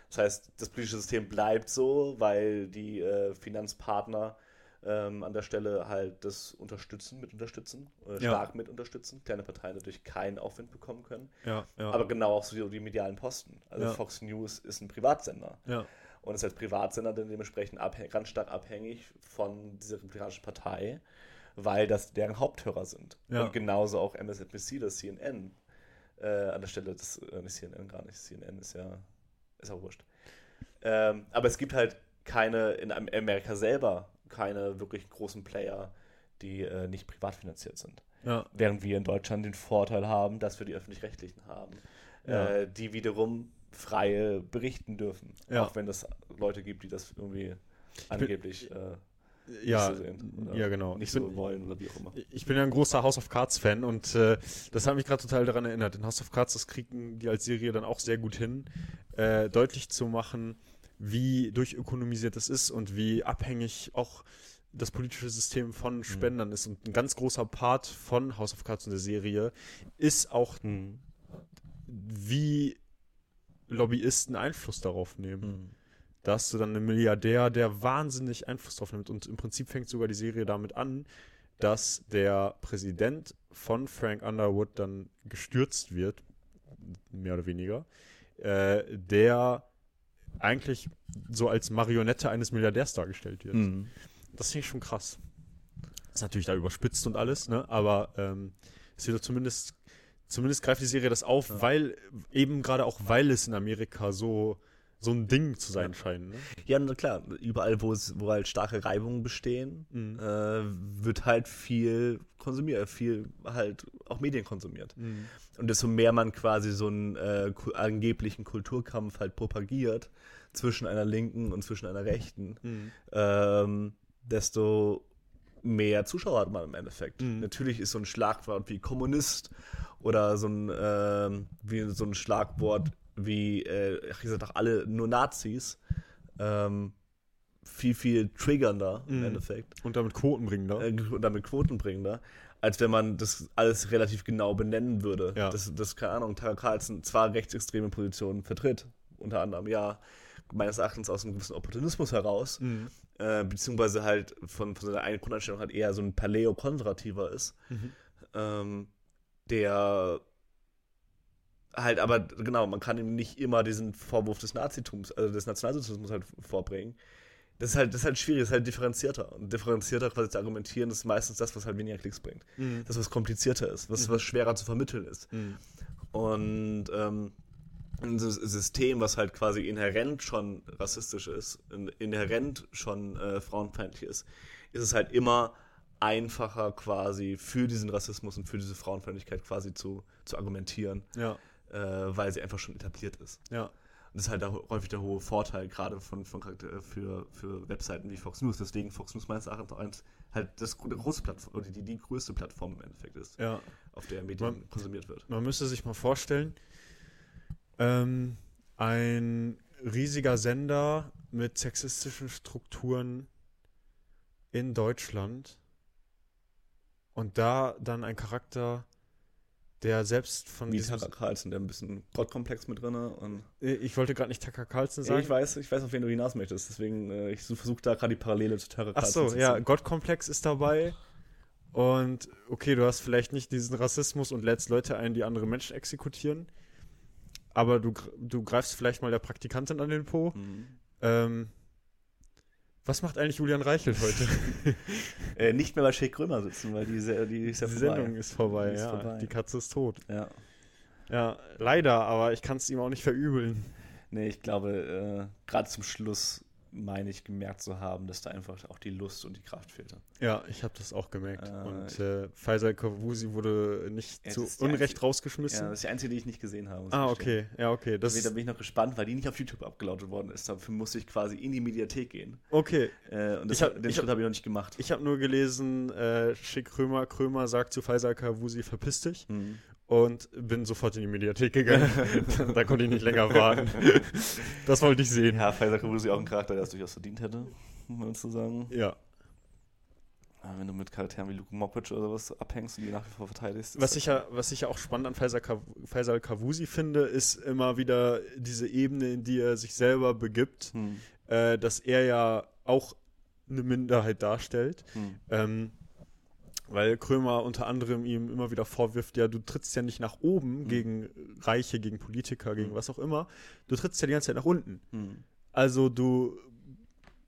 Das heißt, das politische System bleibt so, weil die äh, Finanzpartner ähm, an der Stelle halt das unterstützen, mit unterstützen, Ja. stark mit unterstützen, kleine Parteien dadurch keinen Aufwind bekommen können. Ja, ja. Aber genau auch so die, die medialen Posten. Also Ja. Fox News ist ein Privatsender ja. Und ist als Privatsender dann dementsprechend abhäng, ganz stark abhängig von dieser republikanischen Partei, weil das deren Haupthörer sind. Ja. Und genauso auch MSNBC, das CNN äh, an der Stelle, das äh, nicht CNN gar nicht, CNN ist ja, ist auch wurscht. Ähm, aber es gibt halt keine, in Am- Amerika selber, keine wirklich großen Player, die äh, nicht privat finanziert sind. ja. Während wir in Deutschland den Vorteil haben, dass wir die öffentlich-rechtlichen haben, Ja. äh, die wiederum freie berichten dürfen. Ja. Auch wenn es Leute gibt, die das irgendwie angeblich äh, Ja, nicht so sehen. ja, genau. Nicht Ich bin- so wollen oder wie auch immer. Ich bin ja ein großer House of Cards Fan und äh, das hat mich gerade total daran erinnert. In House of Cards, das kriegen die als Serie dann auch sehr gut hin, äh, deutlich zu machen, wie durchökonomisiert es ist und wie abhängig auch das politische System von Spendern ist. Und ein ganz großer Part von House of Cards und der Serie ist auch, wie Lobbyisten Einfluss darauf nehmen. Da hast du dann einen Milliardär, der wahnsinnig Einfluss drauf nimmt. Und im Prinzip fängt sogar die Serie damit an, dass der Präsident von Frank Underwood dann gestürzt wird, mehr oder weniger, äh, der eigentlich so als Marionette eines Milliardärs dargestellt wird. Mhm. Das finde ich schon krass. Ist natürlich da überspitzt und alles, ne? Aber ähm, es wird zumindest, zumindest greift die Serie das auf, weil eben gerade auch weil es in Amerika so so ein Ding zu sein scheint. Ne? Ja, na klar, überall, wo, es, wo halt starke Reibungen bestehen, Mhm. äh, wird halt viel konsumiert, viel halt auch Medien konsumiert. Und desto mehr man quasi so einen äh, angeblichen Kulturkampf halt propagiert zwischen einer Linken und zwischen einer Rechten, Mhm. ähm, desto mehr Zuschauer hat man im Endeffekt. Mhm. Natürlich ist so ein Schlagwort wie Kommunist oder so ein, ähm, wie so ein Schlagwort wie, äh, ihr seid doch alle nur Nazis, ähm, viel, viel triggernder im Mhm. Endeffekt Und damit Quoten bringen da. äh, und damit quotenbringender, als wenn man das alles relativ genau benennen würde. Ja. Das, das, keine Ahnung, Tucker Carlson zwar rechtsextreme Positionen vertritt, unter anderem, ja, meines Erachtens aus einem gewissen Opportunismus heraus, Mhm. Äh, beziehungsweise halt von, von seiner eigenen Grundeinstellung halt eher so ein Paleo-Konservativer ist, Mhm. ähm, der halt aber, genau, man kann ihm nicht immer diesen Vorwurf des Nazitums, also des Nationalsozialismus halt vorbringen. Das ist halt, das ist halt schwierig, das ist halt differenzierter. Und differenzierter quasi zu argumentieren, ist meistens das, was halt weniger Klicks bringt. Mhm. Das, was komplizierter ist, was, was schwerer zu vermitteln ist. Mhm. Und ähm, ein Sys- System, was halt quasi inhärent schon rassistisch ist, in- inhärent schon äh, frauenfeindlich ist, ist es halt immer einfacher quasi für diesen Rassismus und für diese Frauenfeindlichkeit quasi zu, zu argumentieren, Ja, äh, weil sie einfach schon etabliert ist. ja. Und das ist halt der, häufig der hohe Vorteil, gerade von, von für, für Webseiten wie Fox News. Deswegen Fox News meines Erachtens auch eins, halt das gro- große Plattform, oder die, die größte Plattform im Endeffekt ist, ja. auf der Medien Man- konsumiert wird. Man müsste sich mal vorstellen, ähm, ein riesiger Sender mit sexistischen Strukturen in Deutschland und da dann ein Charakter, der selbst von Wie. Tucker Carlson, der ein bisschen Gottkomplex mit drin und Ich wollte gerade nicht Tucker Carlson sagen. ich weiß, ich weiß, auf wen du hinaus möchtest. Deswegen, äh, ich versuche da gerade die Parallele zu Tucker Ach Carlson so, zu ja. Gottkomplex ist dabei. Und okay, du hast vielleicht nicht diesen Rassismus und lädst Leute ein, die andere Menschen exekutieren. Aber du, du greifst vielleicht mal der Praktikantin an den Po. Mhm. Ähm, was macht eigentlich Julian Reichelt heute? Äh, nicht mehr bei Shake Krömer sitzen, weil die, die ist ja Die vorbei. Sendung ist vorbei, Die ist ja. vorbei. Die Katze ist tot. Ja. Ja, leider, aber ich kann es ihm auch nicht verübeln. Nee, ich glaube, äh, gerade zum Schluss meine ich gemerkt zu haben, dass da einfach auch die Lust und die Kraft fehlte. Ja, ich habe das auch gemerkt. Äh, und äh, Faisal Kawusi wurde nicht Ja, zu Unrecht einzige- rausgeschmissen. Ja, das ist die einzige, die ich nicht gesehen habe. ah, okay. Ja, okay. Das Da bin ich noch gespannt, weil die nicht auf YouTube abgeladen worden ist. Dafür musste ich quasi in die Mediathek gehen. okay. Äh, und das, Ich hab- den Schritt hab- habe ich noch nicht gemacht. Ich habe nur gelesen, äh, Schick Krömer, Krömer sagt zu Faisal Kawusi, verpiss dich. Mhm. Und bin sofort in die Mediathek gegangen. da konnte ich nicht länger warten. das wollte ich sehen. Ja, Pfizer Kabusi auch ein Charakter, der es durchaus verdient hätte, um mal zu sagen. Ja. Äh, Wenn du mit Charakteren wie Luke Mockridge oder sowas abhängst und die nach wie vor verteidigst. Was ich, ja, was ich ja auch spannend an Faisal, Kav Faisal Kavusi finde, ist immer wieder diese Ebene, in die er sich selber begibt, Hm, äh, dass er ja auch eine Minderheit darstellt. hm, Ähm, weil Krömer unter anderem ihm immer wieder vorwirft, ja, du trittst ja nicht nach oben Mhm. gegen Reiche, gegen Politiker, gegen Mhm. was auch immer. Du trittst ja die ganze Zeit nach unten. hm, Also du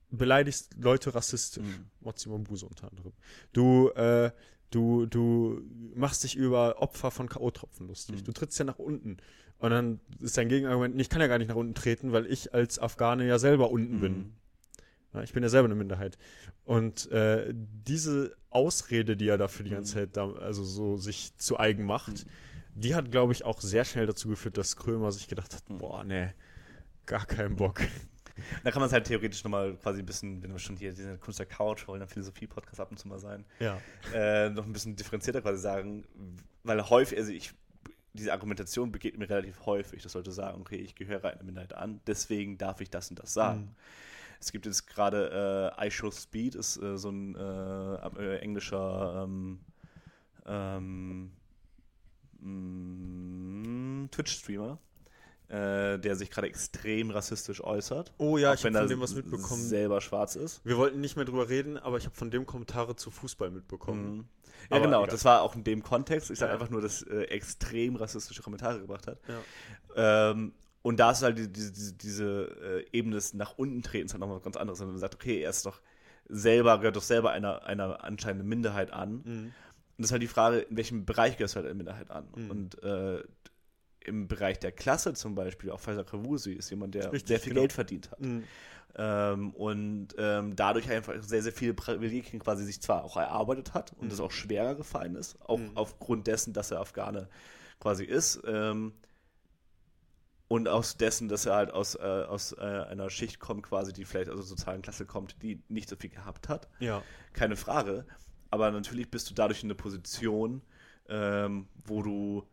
beleidigst Leute rassistisch. hm. Mozzi Mambuse unter anderem. Du, äh, du, du machst dich über Opfer von K.O.-Tropfen lustig. Mhm. Du trittst ja nach unten. Und dann ist dein Gegenargument, ich kann ja gar nicht nach unten treten, weil ich als Afghane ja selber unten bin. Ich bin ja selber eine Minderheit. Und äh, diese Ausrede, die er dafür die ganze Mhm. Zeit da, also so sich zu eigen macht, die hat, glaube ich, auch sehr schnell dazu geführt, dass Krömer sich gedacht hat, Mhm. boah, nee, gar keinen Bock. Da kann man es halt theoretisch nochmal quasi ein bisschen, wenn wir schon hier diese Kunst der Couch wollen, dann Philosophie-Podcast ab und zu mal sein, Ja. äh, noch ein bisschen differenzierter quasi sagen, weil häufig, also ich, diese Argumentation begegnet mir relativ häufig, das sollte sagen, okay, ich gehöre einer Minderheit an, deswegen darf ich das und das sagen. Mhm. Es gibt jetzt gerade äh, I Show Speed, ist äh, so ein äh, äh, englischer ähm, ähm, mm, Twitch-Streamer, äh, der sich gerade extrem rassistisch äußert. Oh ja, ich habe von dem was mitbekommen. selber schwarz ist. Wir wollten nicht mehr drüber reden, aber ich habe von dem Kommentare zu Fußball mitbekommen. Mhm. Ja, Aber genau, egal. das war auch in dem Kontext. Ich sage Ja. einfach nur, dass äh, extrem rassistische Kommentare gebracht hat. Ja. Ähm, und da ist halt die, diese, diese, diese äh, Ebene des nach unten tretens halt nochmal was ganz anderes. Wenn man sagt, okay, er ist doch selber, gehört doch selber einer, einer anscheinend Minderheit an. Mhm. Und das ist halt die Frage, in welchem Bereich gehört halt eine Minderheit an? Mhm. Und äh, im Bereich der Klasse zum Beispiel, auch Faisal Kavusi ist jemand, der Richtig, sehr viel genau. Geld verdient hat. Mhm. Ähm, und ähm, dadurch einfach sehr, sehr viele Privilegien quasi sich zwar auch erarbeitet hat und Mhm. es auch schwerer gefallen ist, auch Mhm. aufgrund dessen, dass er Afghane quasi ist. Ähm, und aus dessen, dass er halt aus, äh, aus äh, einer Schicht kommt, quasi, die vielleicht aus der sozialen Klasse kommt, die nicht so viel gehabt hat. Ja. Keine Frage. Aber natürlich bist du dadurch in einer Position, ähm, wo du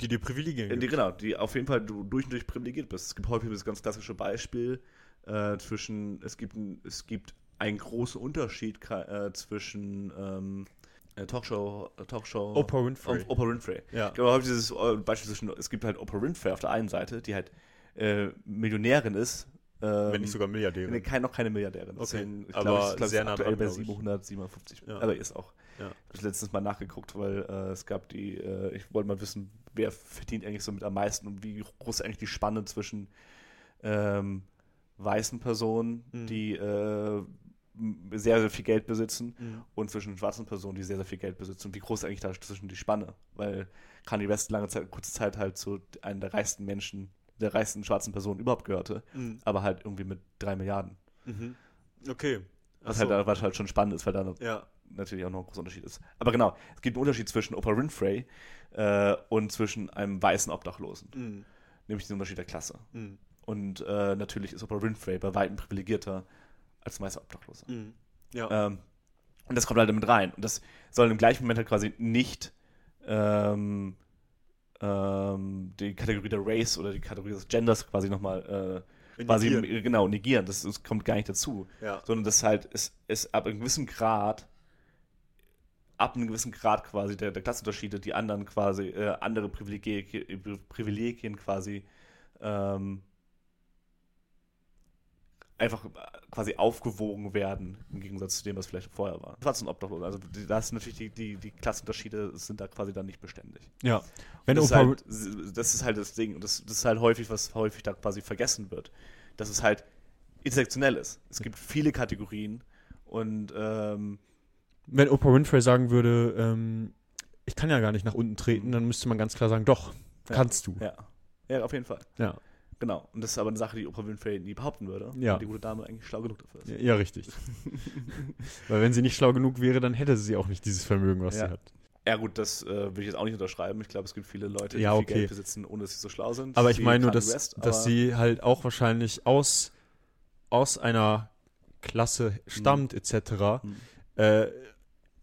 Die dir Privilegien äh, die, genau, die auf jeden Fall du durch und durch privilegiert bist. Es gibt häufig das ganz klassische Beispiel äh, zwischen, es gibt, es gibt einen großen Unterschied äh, zwischen ähm, äh, Talkshow, äh, Talkshow Oprah Winfrey. Op- Oprah Winfrey. Ja. Ich glaube, dieses äh, Beispiel zwischen, es gibt halt Oprah Winfrey auf der einen Seite, die halt äh, Millionärin ist. ähm, Wenn nicht sogar Milliardäre. Nee, kein, noch keine Milliardärin. Okay, ich aber glaube, ich, glaub, sehr nah aktuell bei glaub ich. 757. Ja. Aber ist auch. Ja. Ich habe letztens mal nachgeguckt, weil äh, es gab die, äh, ich wollte mal wissen, wer verdient eigentlich so mit am meisten und wie groß ist eigentlich die Spanne zwischen ähm, weißen Personen, Mhm. die äh, sehr, sehr viel Geld besitzen Mhm. und zwischen schwarzen Personen, die sehr, sehr viel Geld besitzen. Und wie groß ist eigentlich da zwischen die Spanne? Weil Kanye West lange Zeit, kurze Zeit halt zu einem der reichsten Menschen, der reichsten schwarzen Personen überhaupt gehörte, Mhm. aber halt irgendwie mit drei Milliarden. Mhm. Okay. Was Ach halt, so. da- was halt schon spannend ist, weil da Ja. natürlich auch noch ein großer Unterschied ist. Aber genau, es gibt einen Unterschied zwischen Oprah Winfrey äh, und zwischen einem weißen Obdachlosen, Mhm. nämlich den Unterschied der Klasse. Mhm. Und äh, natürlich ist Oprah Winfrey bei weitem privilegierter als weißer Obdachloser. Mhm. Ja. Ähm, und das kommt halt damit rein. Und das soll im gleichen Moment halt quasi nicht ähm, ähm, die Kategorie der Race oder die Kategorie des Genders quasi nochmal äh, quasi Negieren. genau negieren. Das, das kommt gar nicht dazu Ja. sondern das halt ist, ist ab einem gewissen Grad, ab einem gewissen Grad quasi der, der Klassenunterschiede, die anderen quasi, äh, andere Privilegien, Privilegien quasi ähm, einfach äh, quasi aufgewogen werden, im Gegensatz zu dem, was vielleicht vorher war. Schwarz und Obdachlos, also da ist natürlich die, die, die Klassenunterschiede sind da quasi dann nicht beständig. Ja. Wenn das, ist halt, das ist halt das Ding. Und das, das ist halt häufig, was häufig da quasi vergessen wird. Dass es halt intersektionell ist. Es gibt viele Kategorien und ähm, wenn Oprah Winfrey sagen würde, ähm, ich kann ja gar nicht nach unten treten, dann müsste man ganz klar sagen, doch, Ja. kannst du. ja. Ja, auf jeden Fall. Ja. Genau. Und das ist aber eine Sache, die Oprah Winfrey nie behaupten würde. Ja. Die gute Dame eigentlich schlau genug dafür ist. Ja, ja, richtig. Weil wenn sie nicht schlau genug wäre, dann hätte sie auch nicht dieses Vermögen, was Ja. sie hat. Ja, gut, das äh, würde ich jetzt auch nicht unterschreiben. Ich glaube, es gibt viele Leute, die Ja, viel okay. Geld besitzen, ohne dass sie so schlau sind. Aber ich meine nur, dass, West, dass sie halt auch wahrscheinlich aus, aus einer Klasse stammt, etc., Mhm. äh,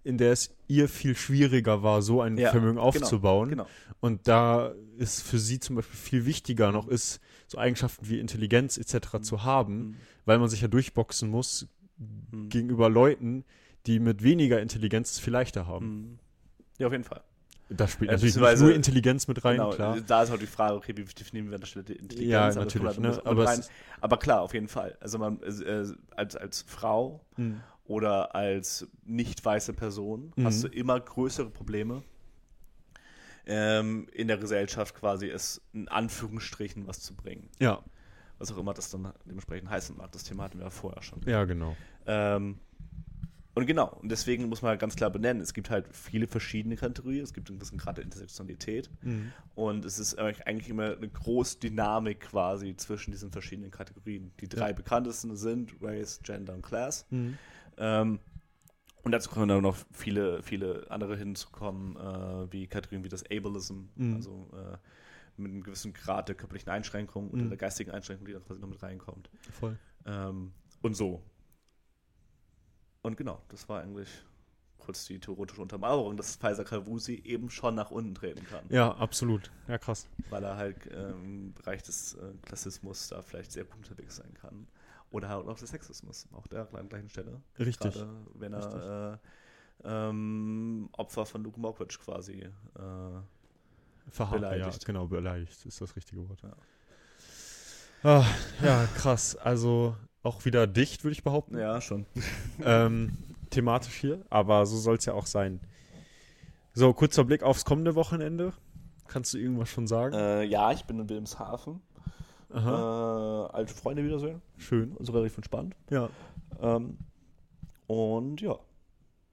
in der es ihr viel schwieriger war, so ein Ja, Vermögen genau, aufzubauen. Genau. Und da ist für sie zum Beispiel viel wichtiger noch ist, so Eigenschaften wie Intelligenz etc. zu haben, Mhm. weil man sich ja durchboxen muss Mhm. gegenüber Leuten, die mit weniger Intelligenz es viel leichter haben. Mhm. Ja, auf jeden Fall. Da spielt natürlich nicht nur Intelligenz mit rein, genau, klar. Da ist halt die Frage, okay, wie definieren wir an der Stelle die Intelligenz? Ja, aber natürlich, halt ne? Aber es rein. ist- aber klar, auf jeden Fall. Also man äh, als, als Frau Mhm. oder als nicht weiße Person Mhm. hast du immer größere Probleme ähm, in der Gesellschaft quasi es in Anführungsstrichen was zu bringen. Ja, Was auch immer das dann dementsprechend heißen mag. Das Thema hatten wir ja vorher schon. ja, genau. Ähm, und genau, und deswegen muss man halt ganz klar benennen, es gibt halt viele verschiedene Kategorien, es gibt ein bisschen gerade Intersektionalität Mhm. und es ist eigentlich immer eine große Dynamik quasi zwischen diesen verschiedenen Kategorien. Die drei Ja. bekanntesten sind Race, Gender und Class. Mhm. Ähm, und dazu können dann noch viele, viele andere hinzukommen, äh, wie Kategorien wie das Ableism, Mhm. also äh, mit einem gewissen Grad der körperlichen Einschränkung oder Mhm. der geistigen Einschränkung, die da quasi noch mit reinkommt. Voll. Ähm, und so. Und genau, das war eigentlich kurz die theoretische Untermauerung, dass Pfizer Kavusi eben schon nach unten treten kann. Ja, absolut. Ja, krass. Weil er halt ähm, im Bereich des äh, Klassismus da vielleicht sehr gut unterwegs sein kann. Oder halt auch des Sexismus, auch der an der gleichen Stelle. Richtig. Gerade wenn er äh, ähm, Opfer von Luke Mockridge quasi. Äh, Verharrt, ja, Beleidigt. genau, beleidigt ist das richtige Wort. Ja. Ah, ja, krass. Also auch wieder dicht, würde ich behaupten. ja, schon. ähm, thematisch hier, aber so soll es ja auch sein. So, kurzer Blick aufs kommende Wochenende. Kannst du irgendwas schon sagen? Äh, ja, ich bin in Wilhelmshaven. Äh, alte Freunde wiedersehen. schön. Also relativ entspannt. Ja. Ähm, und ja,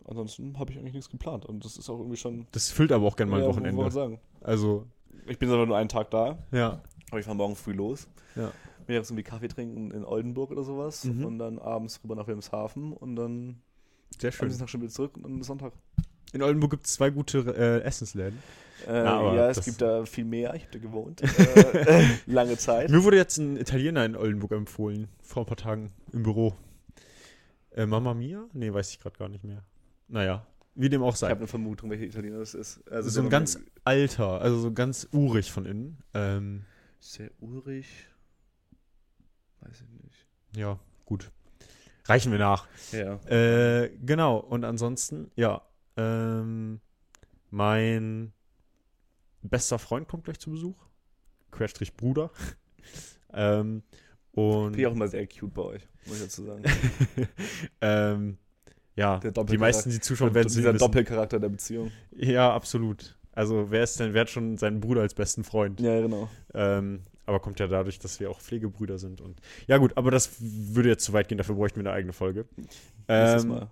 ansonsten habe ich eigentlich nichts geplant. Und das ist auch irgendwie schon. Das füllt aber auch gerne mal ein Ja, Wochenende. ich sagen. Also, Ich bin aber nur einen Tag da, ja. aber ich fahre morgen früh los. Ja. Jetzt irgendwie Kaffee trinken in Oldenburg oder sowas Mhm. und dann abends rüber nach Wilhelmshaven und dann Sehr am schön. nächsten Tag schon wieder zurück und dann ist Sonntag. In Oldenburg gibt es zwei gute äh, Essensläden. Äh, Ja, aber ja, es gibt da viel mehr. Ich habe da gewohnt. äh, lange Zeit. Mir wurde jetzt ein Italiener in Oldenburg empfohlen, vor ein paar Tagen im Büro. Äh, Mamma Mia? Nee, weiß ich gerade gar nicht mehr. Naja, wie dem auch Ich sei. habe eine Vermutung, welcher Italiener das ist. Also so ein ganz alter, also so ganz urig von innen. Ähm, Sehr urig. Weiß ich nicht. ja, gut. Reichen wir nach. Ja. Äh, genau, und ansonsten, ja, ähm, mein bester Freund kommt gleich zu Besuch. Querstrich Bruder. ähm, und Finde ich auch immer sehr cute bei euch, muss ich dazu sagen. ähm, ja, die meisten, die zuschauen, werden dieser wissen. Doppelcharakter der Beziehung. Ja, absolut. Also wer ist denn, wer hat schon seinen Bruder als besten Freund? Ja, genau. Ähm, aber kommt ja dadurch, dass wir auch Pflegebrüder sind. Und ja gut, aber das würde jetzt zu weit gehen, dafür bräuchten wir eine eigene Folge. Ähm, Mal.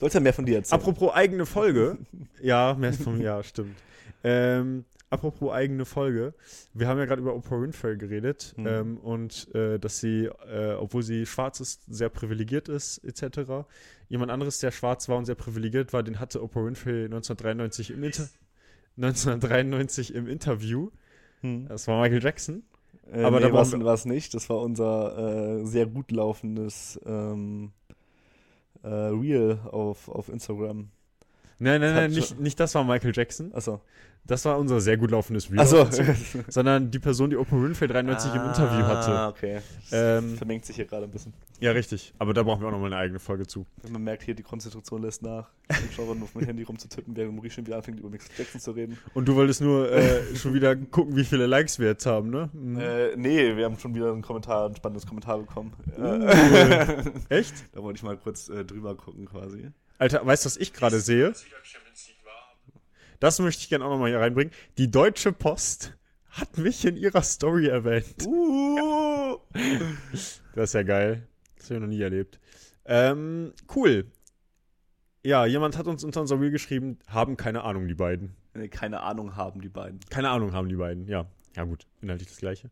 Sollst ja mehr von dir erzählen. Apropos eigene Folge. ja, mehr von ja, stimmt. Ähm, apropos eigene Folge. Wir haben ja gerade über Oprah Winfrey geredet Mhm. ähm, und äh, dass sie, äh, obwohl sie schwarz ist, sehr privilegiert ist, etc. Jemand anderes, der schwarz war und sehr privilegiert war, den hatte Oprah Winfrey 1993 im, Inter 1993 im Interview. Hm. Das war Michael Jackson. Äh, aber aber da nee, war es nicht. Das war unser äh, sehr gut laufendes ähm, äh, Reel auf, auf Instagram. Nein, nein, nein, nicht, nicht das war Michael Jackson. Achso. Das war unser sehr gut laufendes Reel. Achso. Sondern die Person, die Oprah Winfrey 93 im Interview hatte. Ah, okay. Ähm, Vermengt sich hier gerade ein bisschen. Ja, richtig. Aber da brauchen wir auch nochmal eine eigene Folge zu. Man merkt hier, die Konzentration lässt nach. Ich bin schon auf mein Handy rumzutippen, während Maurice schon wieder anfängt, über Michael Jackson zu reden. Und du wolltest nur äh, schon wieder gucken, wie viele Likes wir jetzt haben, ne? Mhm. Äh, nee, wir haben schon wieder einen Kommentar, ein spannendes Kommentar bekommen. Uh. Echt? da wollte ich mal kurz äh, drüber gucken quasi. Alter, weißt du, was ich gerade sehe? Das möchte ich gerne auch nochmal hier reinbringen. Die Deutsche Post hat mich in ihrer Story erwähnt. Uh! Das ist ja geil. Das habe ich noch nie erlebt. Ähm, cool. Ja, jemand hat uns unter unser Reel geschrieben, haben keine Ahnung, die beiden. Nee, keine Ahnung haben die beiden. Keine Ahnung haben die beiden, ja. Ja, gut, inhaltlich das Gleiche.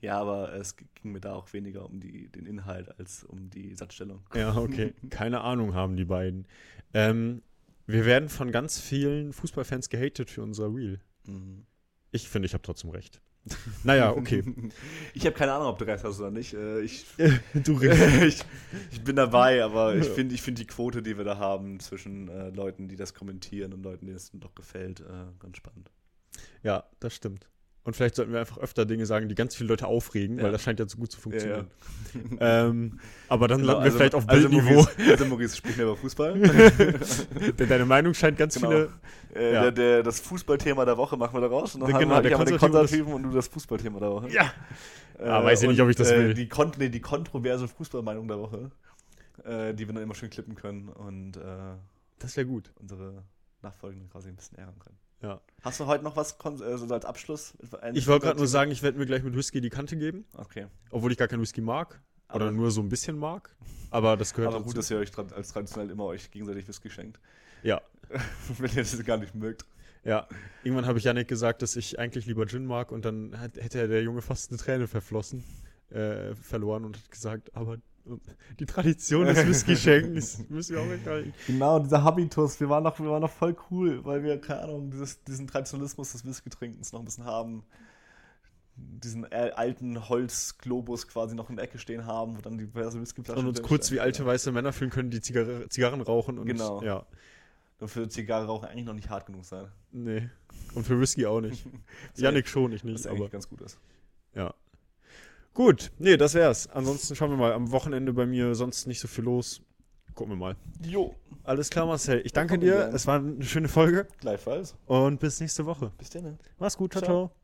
Ja, aber es ging mir da auch weniger um die, den Inhalt als um die Satzstellung. Ja, okay. Keine Ahnung haben die beiden. Ähm, wir werden von ganz vielen Fußballfans gehatet für unser Reel. Mhm. Ich finde, ich habe trotzdem recht. Naja, okay. Ich habe keine Ahnung, ob du recht hast oder nicht. Äh, Ich, du ich, ich bin dabei, aber ich finde ich find die Quote, die wir da haben zwischen äh, Leuten, die das kommentieren und Leuten, denen es doch gefällt, äh, ganz spannend. Ja, das stimmt. Und vielleicht sollten wir einfach öfter Dinge sagen, die ganz viele Leute aufregen, Ja. weil das scheint ja so gut zu funktionieren. Ja, Ähm, aber dann Genau, landen wir vielleicht auf Bildniveau. Maurice, also Maurice spricht mehr über Fußball. Denn Deine Meinung scheint ganz Genau. viele. äh, Ja. der, der, das Fußballthema der Woche machen wir da raus. Und dann Genau, haben wir, den Konservativen und du das Fußballthema der Woche. Ja. Äh, Ah, weiß ich nicht, ob ich das äh, will. Die, kon nee, die kontroverse Fußballmeinung der Woche, äh, die wir dann immer schön klippen können und äh, Das wäre gut. unsere Nachfolgenden quasi ein bisschen ärgern können. Ja. Hast du heute noch was kon- äh, so als Abschluss? Ich wollte gerade nur sagen, ich werde mir gleich mit Whisky die Kante geben, Okay. obwohl ich gar keinen Whisky mag. Oder Aber- nur so ein bisschen mag. Aber das gehört Aber dazu. gut, dass ihr euch als traditionell immer euch gegenseitig Whisky schenkt. Ja. Wenn ihr das gar nicht mögt. Ja, irgendwann habe ich Janik gesagt, dass ich eigentlich lieber Gin mag und dann hat, hätte der Junge fast eine Träne verflossen, äh, verloren und hat gesagt, aber die Tradition des Whisky-Schenkens müssen wir auch weghalten. Genau, dieser Habitus, wir waren noch, wir waren noch voll cool, weil wir, keine Ahnung, dieses, diesen Traditionalismus des Whisky-Trinkens noch ein bisschen haben. Diesen alten Holzglobus quasi noch in der Ecke stehen haben, wo dann diverse Whiskyflaschen Und uns kurz stehen. wie alte weiße Männer fühlen können, die Zigarre, Zigarren rauchen und Genau. ja, Und für Zigarre rauchen eigentlich noch nicht hart genug sein. nee. Und für Whisky auch nicht. Was Janik schon, ich Was nicht, eigentlich aber ganz gut ist. ja. Gut, nee, das wär's. Ansonsten schauen wir mal. Am Wochenende bei mir sonst nicht so viel los. Gucken wir mal. Jo, Alles klar, Marcel. Ich danke dir. Es war eine schöne Folge gleichfalls. und bis nächste Woche. Bis dann. Mach's gut. Ciao, Ciao. ciao.